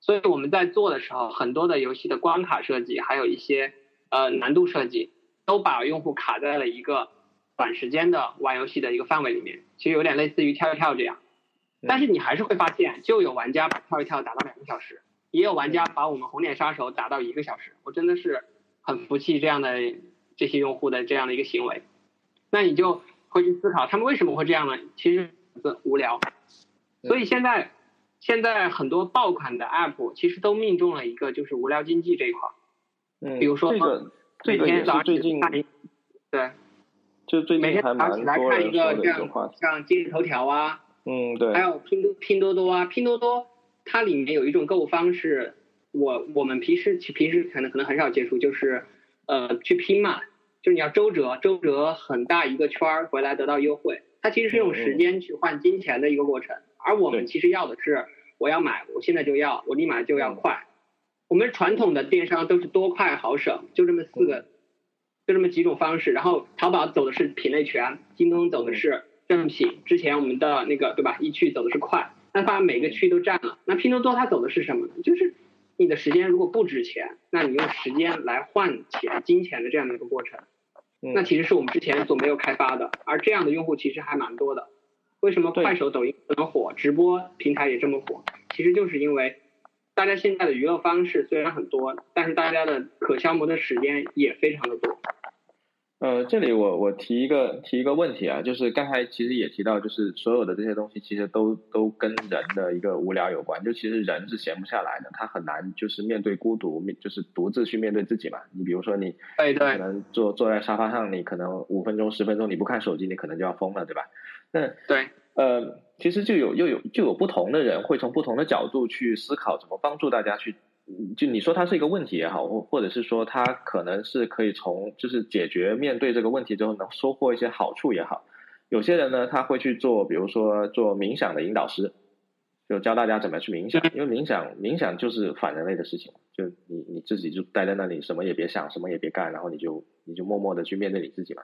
所以我们在做的时候，很多的游戏的关卡设计，还有一些呃难度设计，都把用户卡在了一个短时间的玩游戏的一个范围里面。其实有点类似于跳一跳这样。但是你还是会发现，就有玩家把跳一跳打到两个小时，也有玩家把我们红脸杀手打到一个小时。我真的是很服气这样的这些用户的这样的一个行为。那你就会去思考，他们为什么会这样呢？其实是无聊。所以现在现在很多爆款的 App 其实都命中了一个就是无聊经济这一块。嗯，比如说这个这个也是最近对，就最近还蛮多人说的一个话题，像今日头条啊。嗯，对，还有拼多拼多多啊，拼多多它里面有一种购物方式，我我们平时平时可能可能很少接触，就是呃去拼嘛，就是你要周折，周折很大一个圈儿回来得到优惠，它其实是用时间去换金钱的一个过程，而我们其实要的是我要买，我现在就要，我立马就要快，我们传统的电商都是多快好省，就这么四个，就这么几种方式，然后淘宝走的是品类全，京东走的是。正品之前我们的那个对吧？一区走的是快，那把每个区都占了。那拼多多它走的是什么呢？就是你的时间如果不值钱，那你用时间来换钱、金钱的这样的一个过程，那其实是我们之前所没有开发的。而这样的用户其实还蛮多的。为什么快手、抖音这么火，直播平台也这么火？其实就是因为大家现在的娱乐方式虽然很多，但是大家的可消磨的时间也非常的多。呃，这里我我提一个提一个问题啊，就是刚才其实也提到，就是所有的这些东西其实都都跟人的一个无聊有关，就其实人是闲不下来的，他很难就是面对孤独，面就是独自去面对自己嘛。你比如说你，对对，可能坐坐在沙发上，你可能五分钟十分钟你不看手机，你可能就要疯了，对吧？那对，呃，其实就有又有就有不同的人会从不同的角度去思考怎么帮助大家去。就你说它是一个问题也好，或或者是说它可能是可以从就是解决面对这个问题之后能收获一些好处也好，有些人呢他会去做，比如说做冥想的引导师，就教大家怎么去冥想，因为冥想冥想就是反人类的事情，就你你自己就待在那里什么也别想，什么也别干，然后你就你就默默的去面对你自己嘛。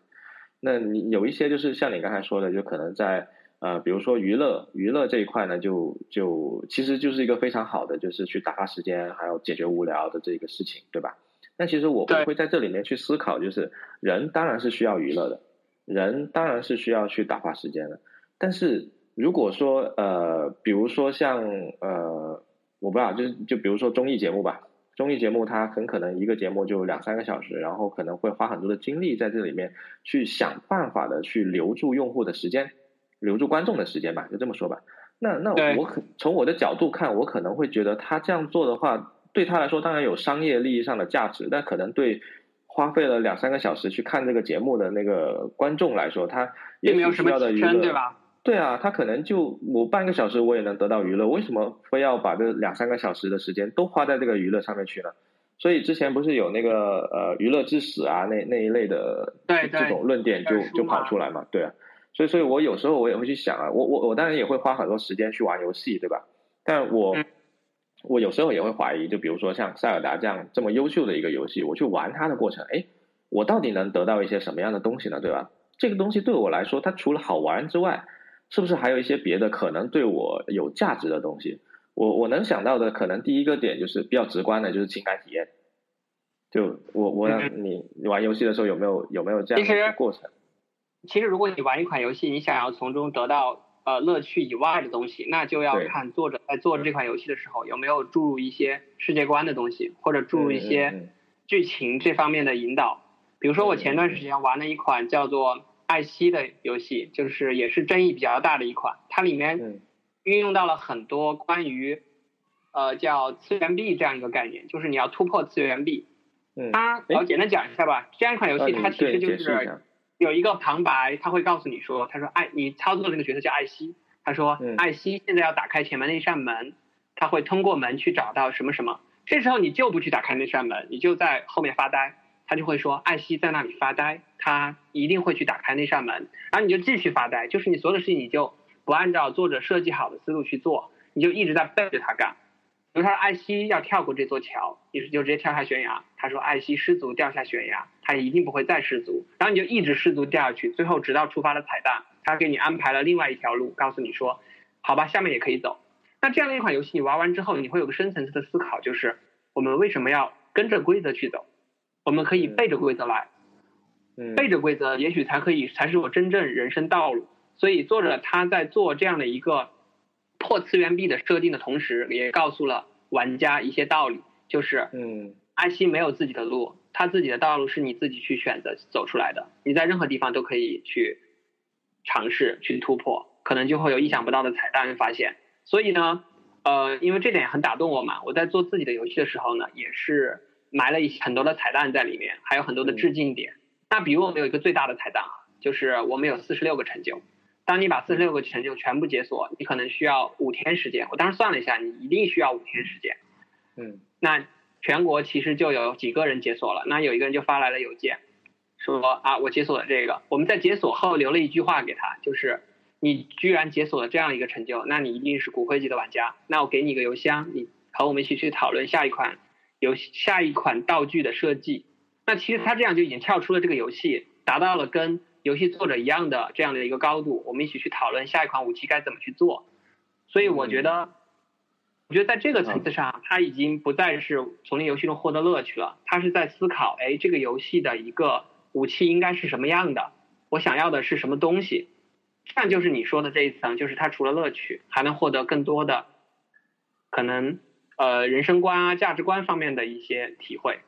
那你有一些就是像你刚才说的，就可能在。呃，比如说娱乐，娱乐这一块呢，就就其实就是一个非常好的，就是去打发时间，还有解决无聊的这个事情，对吧？那其实我会在这里面去思考，就是人当然是需要娱乐的，人当然是需要去打发时间的。但是如果说呃，比如说像呃，我不知道，就是就比如说综艺节目吧，综艺节目它很可能一个节目就两三个小时，然后可能会花很多的精力在这里面去想办法的去留住用户的时间。留住观众的时间吧，就这么说吧。那那我可从我的角度看，我可能会觉得他这样做的话，对他来说当然有商业利益上的价值，但可能对花费了两三个小时去看这个节目的那个观众来说，他也没有什么对吧？对啊，他可能就我半个小时我也能得到娱乐，为什么非要把这两三个小时的时间都花在这个娱乐上面去呢？所以之前不是有那个呃娱乐至死啊那那一类的这种论点就就跑出来嘛？对啊。所以，所以我有时候我也会去想啊，我我我当然也会花很多时间去玩游戏，对吧？但我我有时候也会怀疑，就比如说像塞尔达这样这么优秀的一个游戏，我去玩它的过程，哎，我到底能得到一些什么样的东西呢？对吧？这个东西对我来说，它除了好玩之外，是不是还有一些别的可能对我有价值的东西？我我能想到的，可能第一个点就是比较直观的，就是情感体验。就我我你你玩游戏的时候有没有有没有这样的过程？其实，如果你玩一款游戏，你想要从中得到呃乐趣以外的东西，那就要看作者在做这款游戏的时候有没有注入一些世界观的东西，或者注入一些剧情这方面的引导。比如说，我前段时间玩了一款叫做《艾希》的游戏，就是也是争议比较大的一款，它里面运用到了很多关于呃叫次元壁这样一个概念，就是你要突破次元壁。它我简单讲一下吧，这样一款游戏它其实就是。有一个旁白，他会告诉你说：“他说艾，你操作的那个角色叫艾希。他说艾希现在要打开前面那扇门，他会通过门去找到什么什么。这时候你就不去打开那扇门，你就在后面发呆。他就会说艾希在那里发呆，他一定会去打开那扇门。然后你就继续发呆，就是你所有的事情你就不按照作者设计好的思路去做，你就一直在背着他干。”比如说艾希要跳过这座桥，于是就直接跳下悬崖。他说艾希失足掉下悬崖，他一定不会再失足。然后你就一直失足掉下去，最后直到触发了彩蛋，他给你安排了另外一条路，告诉你说，好吧，下面也可以走。那这样的一款游戏你玩完之后，你会有个深层次的思考，就是我们为什么要跟着规则去走？我们可以背着规则来，背着规则也许才可以才是我真正人生道路。所以作者他在做这样的一个。获次元壁的设定的同时，也告诉了玩家一些道理，就是嗯，阿西没有自己的路，他自己的道路是你自己去选择走出来的，你在任何地方都可以去尝试去突破，可能就会有意想不到的彩蛋发现。所以呢，呃，因为这点很打动我嘛，我在做自己的游戏的时候呢，也是埋了一些很多的彩蛋在里面，还有很多的致敬点。那比如我们有一个最大的彩蛋啊，就是我们有四十六个成就。当你把四十六个成就全部解锁，你可能需要五天时间。我当时算了一下，你一定需要五天时间。嗯，那全国其实就有几个人解锁了。那有一个人就发来了邮件，说啊，我解锁了这个。我们在解锁后留了一句话给他，就是你居然解锁了这样一个成就，那你一定是骨灰级的玩家。那我给你一个邮箱，你和我们一起去讨论下一款游下一款道具的设计。那其实他这样就已经跳出了这个游戏，达到了跟。游戏作者一样的这样的一个高度，我们一起去讨论下一款武器该怎么去做。所以我觉得，我觉得在这个层次上，他已经不再是从那游戏中获得乐趣了，他是在思考，哎，这个游戏的一个武器应该是什么样的，我想要的是什么东西。这样就是你说的这一层，就是他除了乐趣，还能获得更多的可能呃人生观啊、价值观方面的一些体会。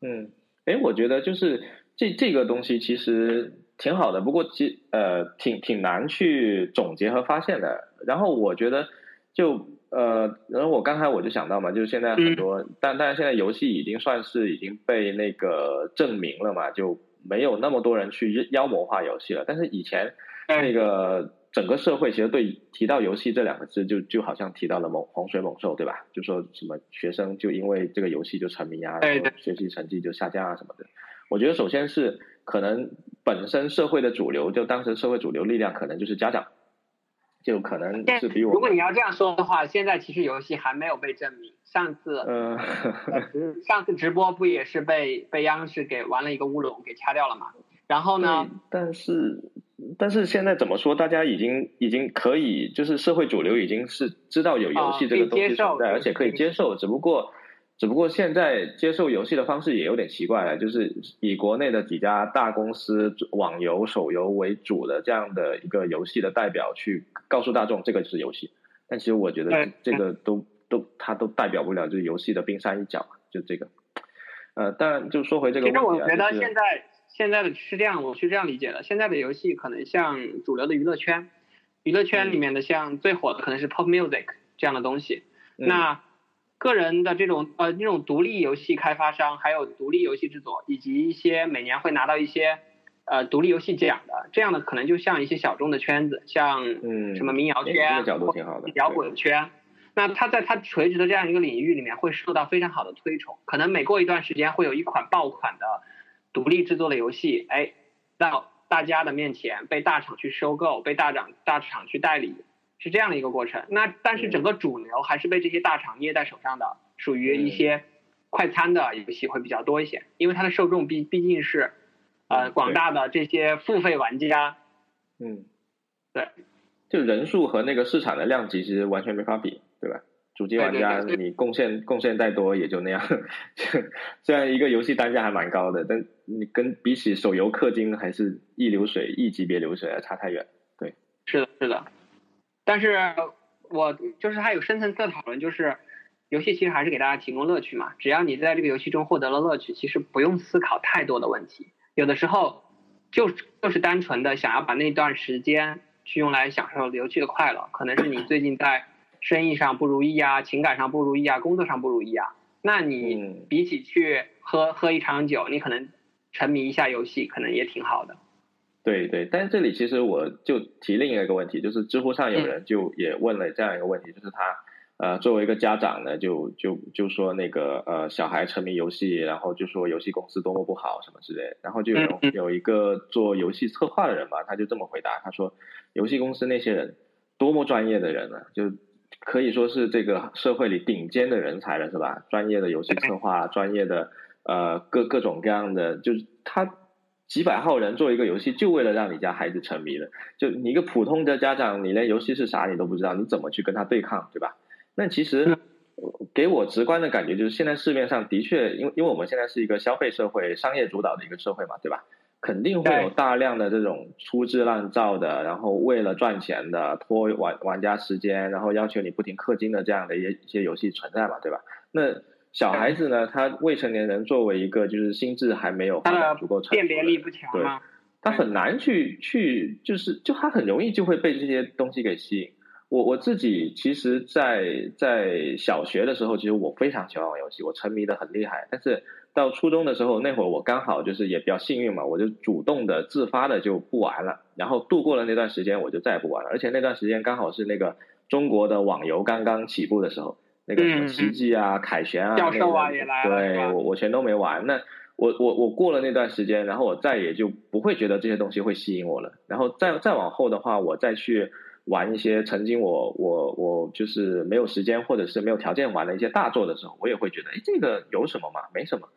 嗯，哎，我觉得就是这这个东西其实。挺好的，不过其呃挺挺难去总结和发现的。然后我觉得就呃，然后我刚才我就想到嘛，就是现在很多，但但是现在游戏已经算是已经被那个证明了嘛，就没有那么多人去妖魔化游戏了。但是以前那个整个社会其实对提到游戏这两个字，就就好像提到了猛洪水猛兽，对吧？就说什么学生就因为这个游戏就沉迷啊，然后学习成绩就下降啊什么的。我觉得首先是可能本身社会的主流，就当时社会主流力量可能就是家长，就可能是比我。如果你要这样说的话，现在其实游戏还没有被证明。上次，嗯，上次直播不也是被被央视给玩了一个乌龙给掐掉了嘛？然后呢？但是但是现在怎么说？大家已经已经可以，就是社会主流已经是知道有游戏这个东西存在，而且可以接受，只不过。只不过现在接受游戏的方式也有点奇怪了，就是以国内的几家大公司网游、手游为主的这样的一个游戏的代表去告诉大众这个是游戏，但其实我觉得这个都都它都代表不了就是游戏的冰山一角，就这个。呃，但就说回这个问题其实我觉得现在现在的是这样，我是这样理解的，现在的游戏可能像主流的娱乐圈，娱乐圈里面的像最火的可能是 pop music 这样的东西，那。个人的这种呃那种独立游戏开发商，还有独立游戏制作，以及一些每年会拿到一些呃独立游戏奖的这样的，可能就像一些小众的圈子，像嗯什么民谣圈、摇滚圈，那他在他垂直的这样一个领域里面会受到非常好的推崇，可能每过一段时间会有一款爆款的独立制作的游戏，哎，到大家的面前被大厂去收购，被大厂大厂去代理。是这样的一个过程，那但是整个主流还是被这些大厂捏在手上的，属于一些快餐的游戏会比较多一些，因为它的受众毕毕竟是呃广大的这些付费玩家，嗯，对，就人数和那个市场的量级其实完全没法比，对吧？主机玩家你贡献贡献再多也就那样，虽然一个游戏单价还蛮高的，但你跟比起手游氪金还是一流水一级别流水差太远，对，是的，是的。但是我就是还有深层次的讨论，就是游戏其实还是给大家提供乐趣嘛。只要你在这个游戏中获得了乐趣，其实不用思考太多的问题。有的时候就就是单纯的想要把那段时间去用来享受游戏的快乐。可能是你最近在生意上不如意啊，情感上不如意啊，工作上不如意啊，那你比起去喝喝一场酒，你可能沉迷一下游戏，可能也挺好的。对对，但是这里其实我就提另一个问题，就是知乎上有人就也问了这样一个问题，就是他呃作为一个家长呢，就就就说那个呃小孩沉迷游戏，然后就说游戏公司多么不好什么之类，然后就有有一个做游戏策划的人吧，他就这么回答，他说游戏公司那些人多么专业的人呢，就可以说是这个社会里顶尖的人才了，是吧？专业的游戏策划，专业的呃各各种各样的，就是他。几百号人做一个游戏，就为了让你家孩子沉迷了。就你一个普通的家长，你连游戏是啥你都不知道，你怎么去跟他对抗，对吧？那其实给我直观的感觉就是，现在市面上的确，因为因为我们现在是一个消费社会、商业主导的一个社会嘛，对吧？肯定会有大量的这种粗制滥造的，然后为了赚钱的拖玩玩家时间，然后要求你不停氪金的这样的一些一些游戏存在嘛，对吧？那小孩子呢，他未成年人作为一个就是心智还没有发展足够成熟，辨别力不强，对，他很难去去就是就他很容易就会被这些东西给吸引。我我自己其实，在在小学的时候，其实我非常喜欢玩游戏，我沉迷的很厉害，但是。到初中的时候，那会儿我刚好就是也比较幸运嘛，我就主动的自发的就不玩了，然后度过了那段时间，我就再也不玩了。而且那段时间刚好是那个中国的网游刚刚起步的时候，那个什么奇迹啊、凯旋啊，教授啊也来了，对我我全都没玩。那我我我过了那段时间，然后我再也就不会觉得这些东西会吸引我了。然后再再往后的话，我再去玩一些曾经我我我就是没有时间或者是没有条件玩的一些大作的时候，我也会觉得，哎，这个有什么嘛？没什么。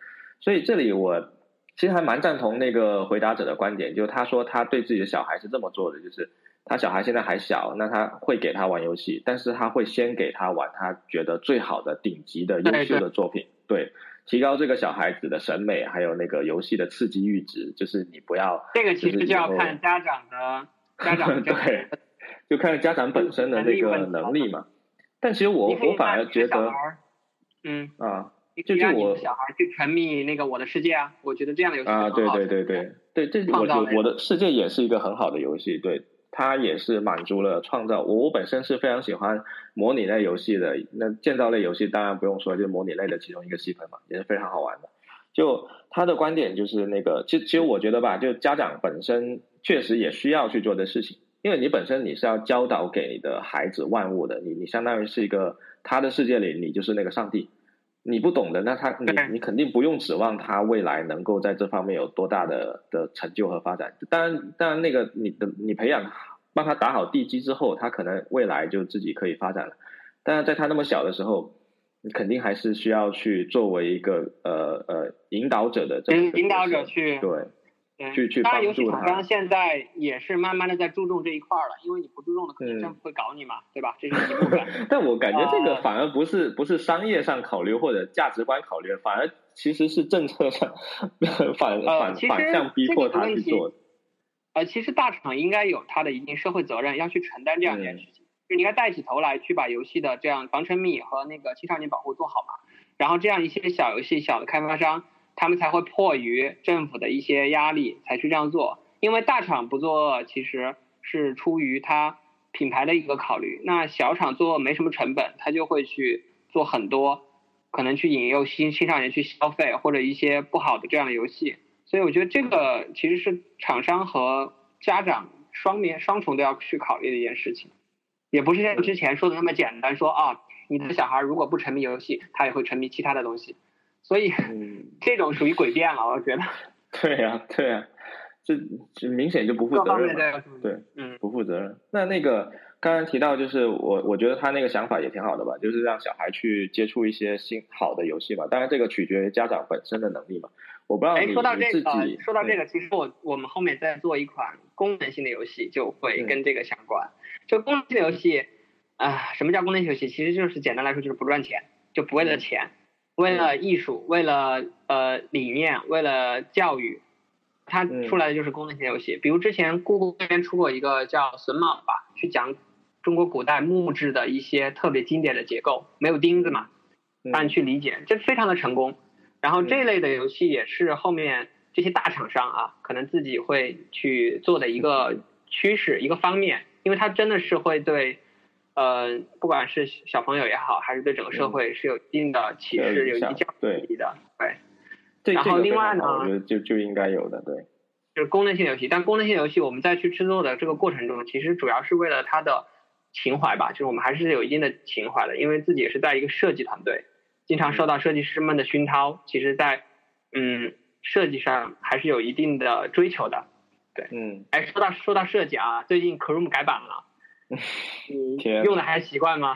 所以这里我其实还蛮赞同那个回答者的观点，就是他说他对自己的小孩是这么做的，就是他小孩现在还小，那他会给他玩游戏，但是他会先给他玩他觉得最好的顶级的优秀的作品，对，提高这个小孩子的审美，还有那个游戏的刺激阈值，就是你不要这个其实就要看家长的 家长对，就看家长本身的那个能力嘛。但其实我我反而觉得，嗯。啊。就让我的小孩去沉迷那个我的世界啊，我觉得这样的游戏啊，对对对对。对，这我我的世界也是一个很好的游戏，对，它也是满足了创造。我我本身是非常喜欢模拟类游戏的，那建造类游戏当然不用说，就是模拟类的其中一个细分嘛，也是非常好玩的。就他的观点就是那个，其其实我觉得吧，就家长本身确实也需要去做的事情，因为你本身你是要教导给你的孩子万物的，你你相当于是一个他的世界里，你就是那个上帝。你不懂的，那他你你肯定不用指望他未来能够在这方面有多大的的成就和发展。当然，当然那个你的你培养，帮他打好地基之后，他可能未来就自己可以发展了。但是在他那么小的时候，你肯定还是需要去作为一个呃呃引导者的这个引导者去对。去去帮助他。游戏厂商现在也是慢慢的在注重这一块了，因为你不注重的，可能政府会搞你嘛，对吧？这是一部分。但我感觉这个反而不是不是商业上考虑或者价值观考虑，反而其实是政策上 反反反向逼迫他去做。呃，其实大厂应该有它的一定社会责任，要去承担这样一件事情，就你应该带起头来去把游戏的这样防沉迷和那个青少年保护做好嘛。然后这样一些小游戏、小的开发商。他们才会迫于政府的一些压力才去这样做，因为大厂不做其实是出于它品牌的一个考虑。那小厂做没什么成本，他就会去做很多，可能去引诱新青少年去消费或者一些不好的这样的游戏。所以我觉得这个其实是厂商和家长双面双重都要去考虑的一件事情，也不是像之前说的那么简单，说啊，你的小孩如果不沉迷游戏，他也会沉迷其他的东西。所以，这种属于诡辩了，我觉得。对呀，对呀，这这明显就不负责任。对，嗯，不负责任。那那个刚刚提到，就是我我觉得他那个想法也挺好的吧，就是让小孩去接触一些新好的游戏嘛。当然，这个取决于家长本身的能力嘛。我不知道你说到这个，说到这个，其实我我们后面在做一款功能性的游戏，就会跟这个相关。就功能性的游戏啊，什么叫功能性游戏？其实就是简单来说，就是不赚钱，就不为了钱。为了艺术，为了呃理念，为了教育，它出来的就是功能性游戏。比如之前故宫那边出过一个叫《榫卯》吧，去讲中国古代木质的一些特别经典的结构，没有钉子嘛，让你去理解，这非常的成功。然后这类的游戏也是后面这些大厂商啊，可能自己会去做的一个趋势，一个方面，因为它真的是会对。呃，不管是小朋友也好，还是对整个社会是有一定的启示、有一定教育意义的。对。然后另外呢，我觉得就就应该有的，对。就是功能性游戏，但功能性游戏我们在去制作的这个过程中，其实主要是为了它的情怀吧，就是我们还是有一定的情怀的，因为自己也是在一个设计团队，经常受到设计师们的熏陶，其实在嗯设计上还是有一定的追求的。对。嗯。哎，说到说到设计啊，最近 Chrome 改版了。你用的还习惯吗？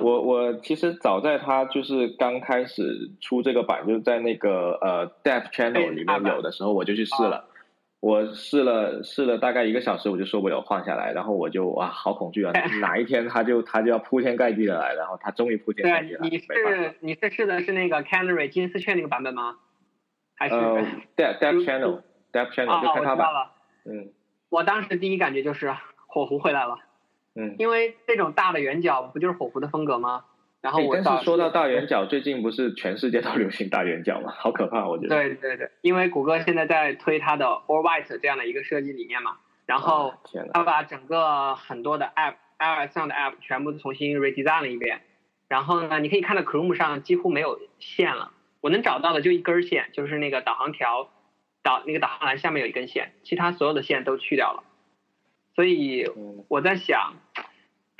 我我其实早在他就是刚开始出这个版，就是在那个呃 Dev Channel 里面有的时候，我就去试了。我试了试了大概一个小时，我就受不了，换下来。然后我就哇，好恐惧啊！哪一天他就他就要铺天盖地的来，然后他终于铺天盖地了。你是你是试的是那个 Canary 金丝雀那个版本吗？还是 Dev Dev Channel Depth Channel 就开它吧。嗯，我当时第一感觉就是火狐回来了。嗯，因为这种大的圆角不就是火狐的风格吗？然后我但是说到大圆角，最近不是全世界都流行大圆角吗？好可怕，我觉得。对对对，因为谷歌现在在推它的 All White 这样的一个设计理念嘛，然后它把整个很多的 App iOS 上的 App 全部重新 redesign 了一遍，然后呢，你可以看到 Chrome 上几乎没有线了，我能找到的就一根线，就是那个导航条导那个导航栏下面有一根线，其他所有的线都去掉了，所以我在想。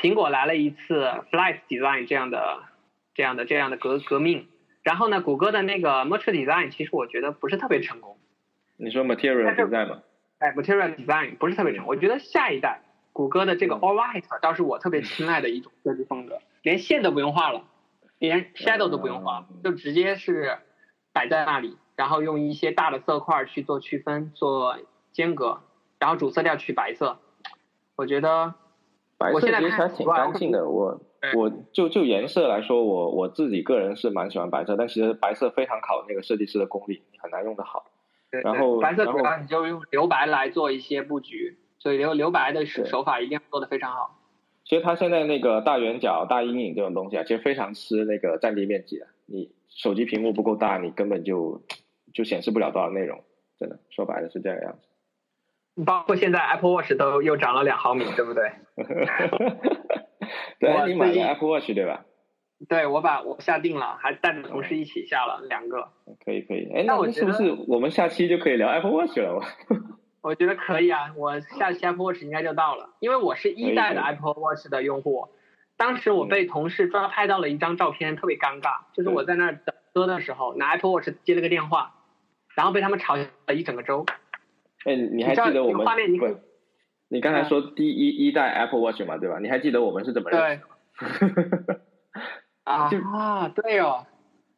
苹果来了一次 Flight Design 这样的、这样的、这样的革革命，然后呢，谷歌的那个 Material Design 其实我觉得不是特别成功。你说 Material Design 吗？哎，Material Design 不是特别成功。我觉得下一代谷歌的这个 All White 倒是我特别青睐的一种设计风格，连线都不用画了，连 Shadow 都不用画，就直接是摆在那里，然后用一些大的色块去做区分、做间隔，然后主色调取白色，我觉得。白色其实还挺干净的，我我就就颜色来说，我我自己个人是蛮喜欢白色，但其实白色非常考那个设计师的功力，很难用得好。然后白色主要你就用留白来做一些布局，所以留留白的手法一定要做的非常好。其实它现在那个大圆角、大阴影这种东西啊，其实非常吃那个占地面积的。你手机屏幕不够大，你根本就就显示不了多少内容。真的，说白了是这个样子。包括现在 Apple Watch 都又长了两毫米，对不对？对，你买了 Apple Watch 对吧？对，我把我下定了，还带着同事一起下了两个。可以可以，哎，那我是不是我们下期就可以聊 Apple Watch 了？我觉得可以啊，我下期 Apple Watch 应该就到了，因为我是一代的 Apple Watch 的用户。当时我被同事抓拍到了一张照片，特别尴尬，就是我在那儿等车的时候，拿 Apple Watch 接了个电话，然后被他们嘲笑了一整个周。哎，你还记得我们？不，你刚才说第一一代 Apple Watch 嘛，对吧？你还记得我们是怎么认识？啊，啊，对哦，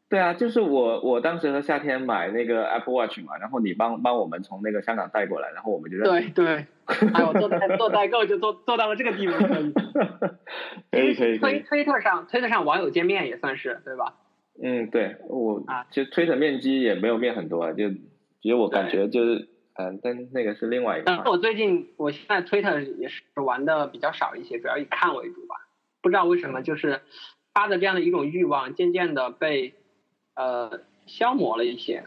对啊，就是我，我当时和夏天买那个 Apple Watch 嘛，然后你帮帮我们从那个香港带过来，然后我们就认识对对，哎，我做代做代购就做做到了这个地步，可以可以。推推特上推特上网友见面也算是对吧？嗯，对我啊，其实推特面积也没有面很多，啊，就其实我感觉就是。嗯，但那个是另外一个。但我最近，我现在 Twitter 也是玩的比较少一些，主要以看为主吧。不知道为什么，就是他的这样的一种欲望，渐渐的被呃消磨了一些。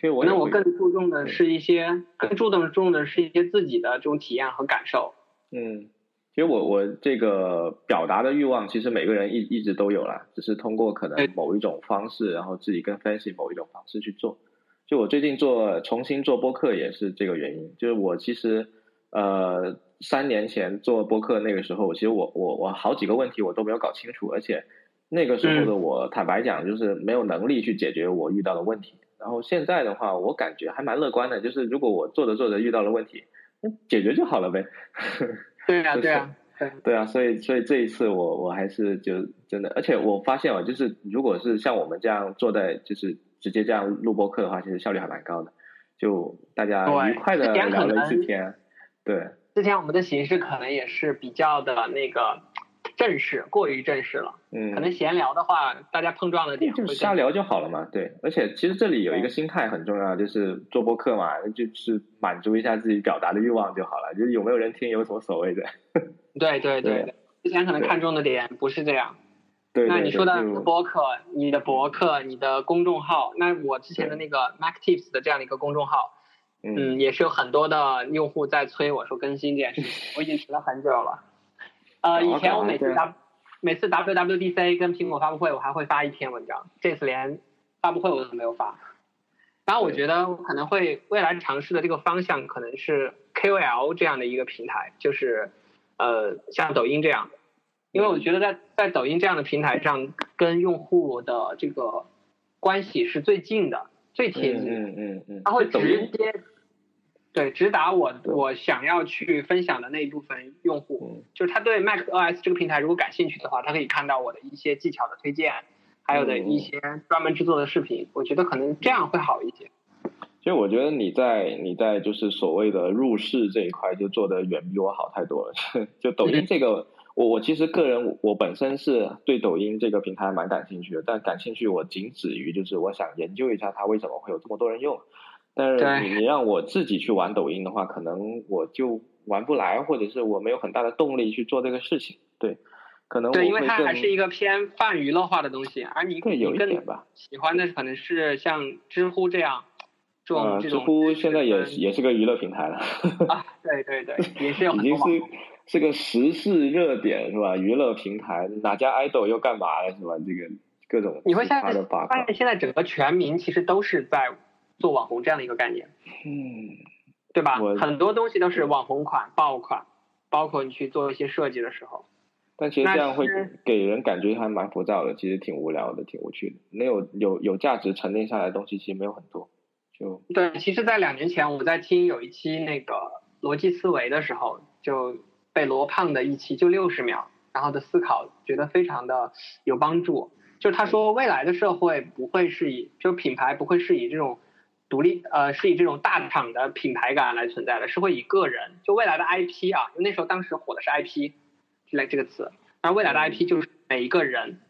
可能我更注重的是一些，更注重重的是一些自己的这种体验和感受。嗯，其实我我这个表达的欲望，其实每个人一一直都有啦，只是通过可能某一种方式，然后自己更分析某一种方式去做。就我最近做重新做播客也是这个原因，就是我其实呃三年前做播客那个时候，其实我我我好几个问题我都没有搞清楚，而且那个时候的我坦白讲就是没有能力去解决我遇到的问题。然后现在的话，我感觉还蛮乐观的，就是如果我做着做着遇到了问题，那解决就好了呗。对啊，对啊，对啊，所以所以这一次我我还是就真的，而且我发现啊，就是如果是像我们这样坐在就是。直接这样录播课的话，其实效率还蛮高的，就大家愉快的聊了一次天。对，之前我们的形式可能也是比较的那个正式，过于正式了。嗯。可能闲聊的话，大家碰撞的点就瞎聊就好了嘛。对，而且其实这里有一个心态很重要，就是做播客嘛，就是满足一下自己表达的欲望就好了，就是有没有人听有什么所谓的。对对对，之前可能看中的点不是这样。那你说的博客，你的博客，你的公众号，那我之前的那个 Mac Tips 的这样的一个公众号，嗯，也是有很多的用户在催我说更新这件事情，我已经停了很久了。呃，以前我每次 W 每次 WWDC 跟苹果发布会，我还会发一篇文章，这次连发布会我都没有发。然后我觉得可能会未来尝试的这个方向可能是 KOL 这样的一个平台，就是呃像抖音这样。因为我觉得在在抖音这样的平台上，跟用户的这个关系是最近的、最贴近的。嗯嗯嗯。他会直接对直达我我想要去分享的那一部分用户。就是他对 Mac OS 这个平台如果感兴趣的话，他可以看到我的一些技巧的推荐，还有的一些专门制作的视频。我觉得可能这样会好一些。其实我觉得你在你在就是所谓的入世这一块就做的远比我好太多了。就抖音这个。我我其实个人我本身是对抖音这个平台蛮感兴趣的，但感兴趣我仅止于就是我想研究一下它为什么会有这么多人用。但是你你让我自己去玩抖音的话，可能我就玩不来，或者是我没有很大的动力去做这个事情。对，可能对，因为它还是一个偏泛娱乐化的东西，而你更有一点吧，喜欢的可能是像知乎这样。啊，知乎现在也也是个娱乐平台了。啊，对对对，也是有已经是是个时事热点是吧？娱乐平台哪家 idol 又干嘛了是吧？这个各种你会发现发现现在整个全民其实都是在做网红这样的一个概念。嗯，对吧？很多东西都是网红款、爆款，包括你去做一些设计的时候。但其实这样会给人感觉还蛮浮躁的，其实挺无聊的，挺无趣的。没有有有价值沉淀下来的东西，其实没有很多。就对，其实，在两年前我在听有一期那个逻辑思维的时候，就被罗胖的一期就六十秒，然后的思考觉得非常的有帮助。就是他说，未来的社会不会是以，就品牌不会是以这种独立，呃，是以这种大厂的品牌感来存在的，是会以个人，就未来的 IP 啊，那时候当时火的是 IP，来这个词，而未来的 IP 就是每一个人，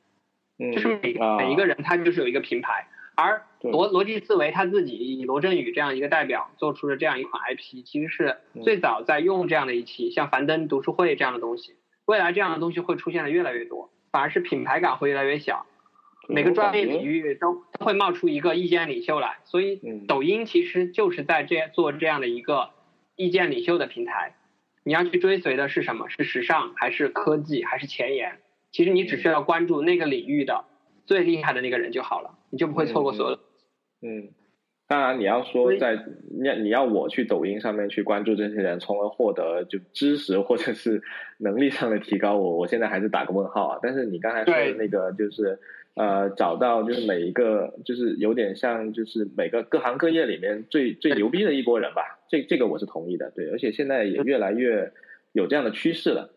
就是每每一个人他就是有一个品牌。而逻逻辑思维他自己以罗振宇这样一个代表做出了这样一款 IP，其实是最早在用这样的一期，像樊登读书会这样的东西。未来这样的东西会出现的越来越多，反而是品牌感会越来越小。每个专业领域都会冒出一个意见领袖来，所以抖音其实就是在这做这样的一个意见领袖的平台。你要去追随的是什么？是时尚还是科技还是前沿？其实你只需要关注那个领域的最厉害的那个人就好了。你就不会错过所有。嗯，当然你要说在你你要我去抖音上面去关注这些人，从而获得就知识或者是能力上的提高，我我现在还是打个问号啊。但是你刚才说的那个就是呃找到就是每一个就是有点像就是每个各行各业里面最最牛逼的一波人吧，这这个我是同意的，对，而且现在也越来越有这样的趋势了。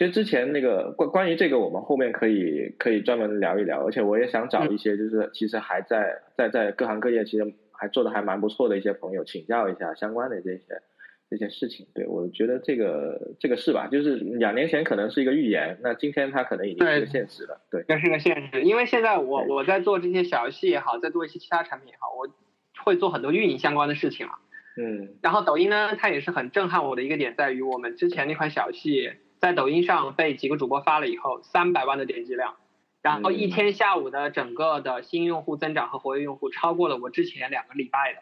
其实之前那个关关于这个，我们后面可以可以专门聊一聊，而且我也想找一些就是其实还在在在各行各业其实还做的还蛮不错的一些朋友请教一下相关的这些这些事情。对我觉得这个这个是吧？就是两年前可能是一个预言，那今天它可能已经是个现实了。对，那是个现实。因为现在我我在做这些小游戏也好，在做一些其他产品也好，我会做很多运营相关的事情了。嗯。然后抖音呢，它也是很震撼我的一个点，在于我们之前那款小游戏。在抖音上被几个主播发了以后，三百万的点击量，然后一天下午的整个的新用户增长和活跃用户超过了我之前两个礼拜的，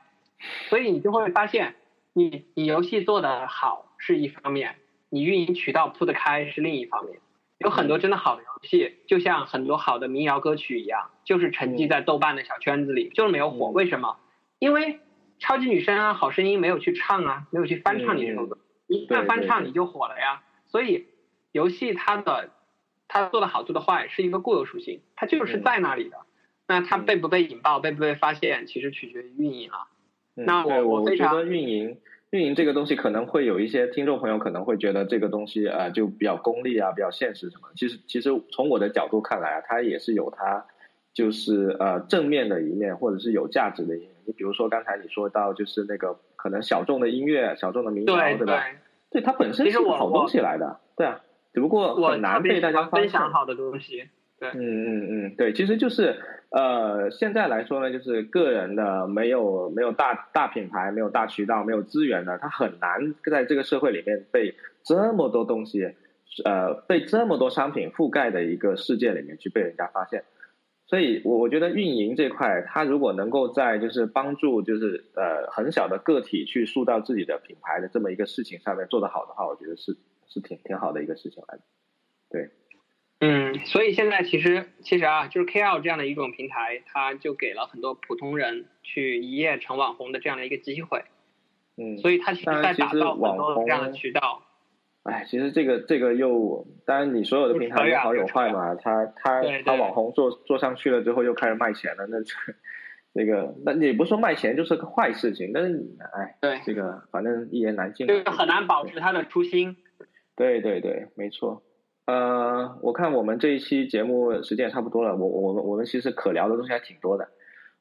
所以你就会发现，你你游戏做的好是一方面，你运营渠道铺得开是另一方面，有很多真的好的游戏，就像很多好的民谣歌曲一样，就是沉寂在豆瓣的小圈子里，就是没有火。为什么？因为超级女声啊、好声音没有去唱啊，没有去翻唱你这首歌，一旦翻唱你就火了呀。所以，游戏它的它做的好做的坏是一个固有属性，它就是在那里的。那它被不被引爆，被不被发现，其实取决于运营啊。那我我非常觉得运营运营这个东西可能会有一些听众朋友可能会觉得这个东西啊就比较功利啊，比较现实什么。其实其实从我的角度看来啊，它也是有它就是呃正面的一面，或者是有价值的一面。你比如说刚才你说到就是那个可能小众的音乐、小众的民谣，对吧？对它本身是个好东西来的，对啊，只不过很难被大家分享好的东西，对，嗯嗯嗯，对，其实就是呃，现在来说呢，就是个人的没有没有大大品牌，没有大渠道，没有资源的，他很难在这个社会里面被这么多东西，呃，被这么多商品覆盖的一个世界里面去被人家发现。所以，我我觉得运营这块，它如果能够在就是帮助就是呃很小的个体去塑造自己的品牌的这么一个事情上面做得好的话，我觉得是是挺挺好的一个事情来的。对，嗯，所以现在其实其实啊，就是 KL 这样的一种平台，它就给了很多普通人去一夜成网红的这样的一个机会。嗯，所以它其实在打造很多这样的渠道。哎，其实这个这个又，当然你所有的平台有好有坏嘛。他他他网红做做上去了之后又开始卖钱了，那这那个那也不说卖钱就是个坏事情，但是哎，对这个反正一言难尽，就是很难保持他的初心。对对对，没错。呃，我看我们这一期节目时间也差不多了，我我们我们其实可聊的东西还挺多的。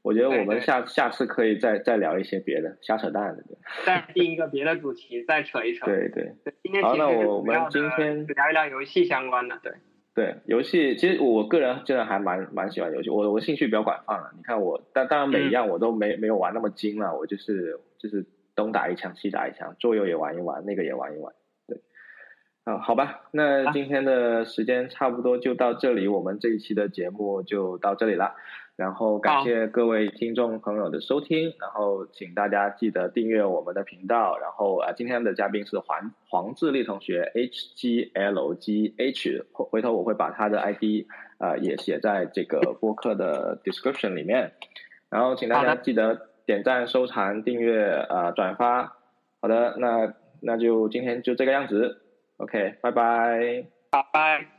我觉得我们下下次可以再再聊一些别的瞎扯淡的，再定一个别的主题，再扯一扯。对对。今天好，那我们今天聊一聊游戏相关的，对。对，游戏其实我个人真的还蛮蛮喜欢游戏，我我兴趣比较广泛了。你看我，但当然每一样我都没没有玩那么精了，我就是就是东打一枪西打一枪，桌游也玩一玩，那个也玩一玩。对，啊，好吧，那今天的时间差不多就到这里，我们这一期的节目就到这里了。然后感谢各位听众朋友的收听，然后请大家记得订阅我们的频道。然后啊，今天的嘉宾是黄黄志立同学，H G L G H，回头我会把他的 ID 啊也写在这个播客的 description 里面。然后请大家记得点赞、收藏、订阅啊、转发。好的，那那就今天就这个样子。OK，拜拜。拜拜。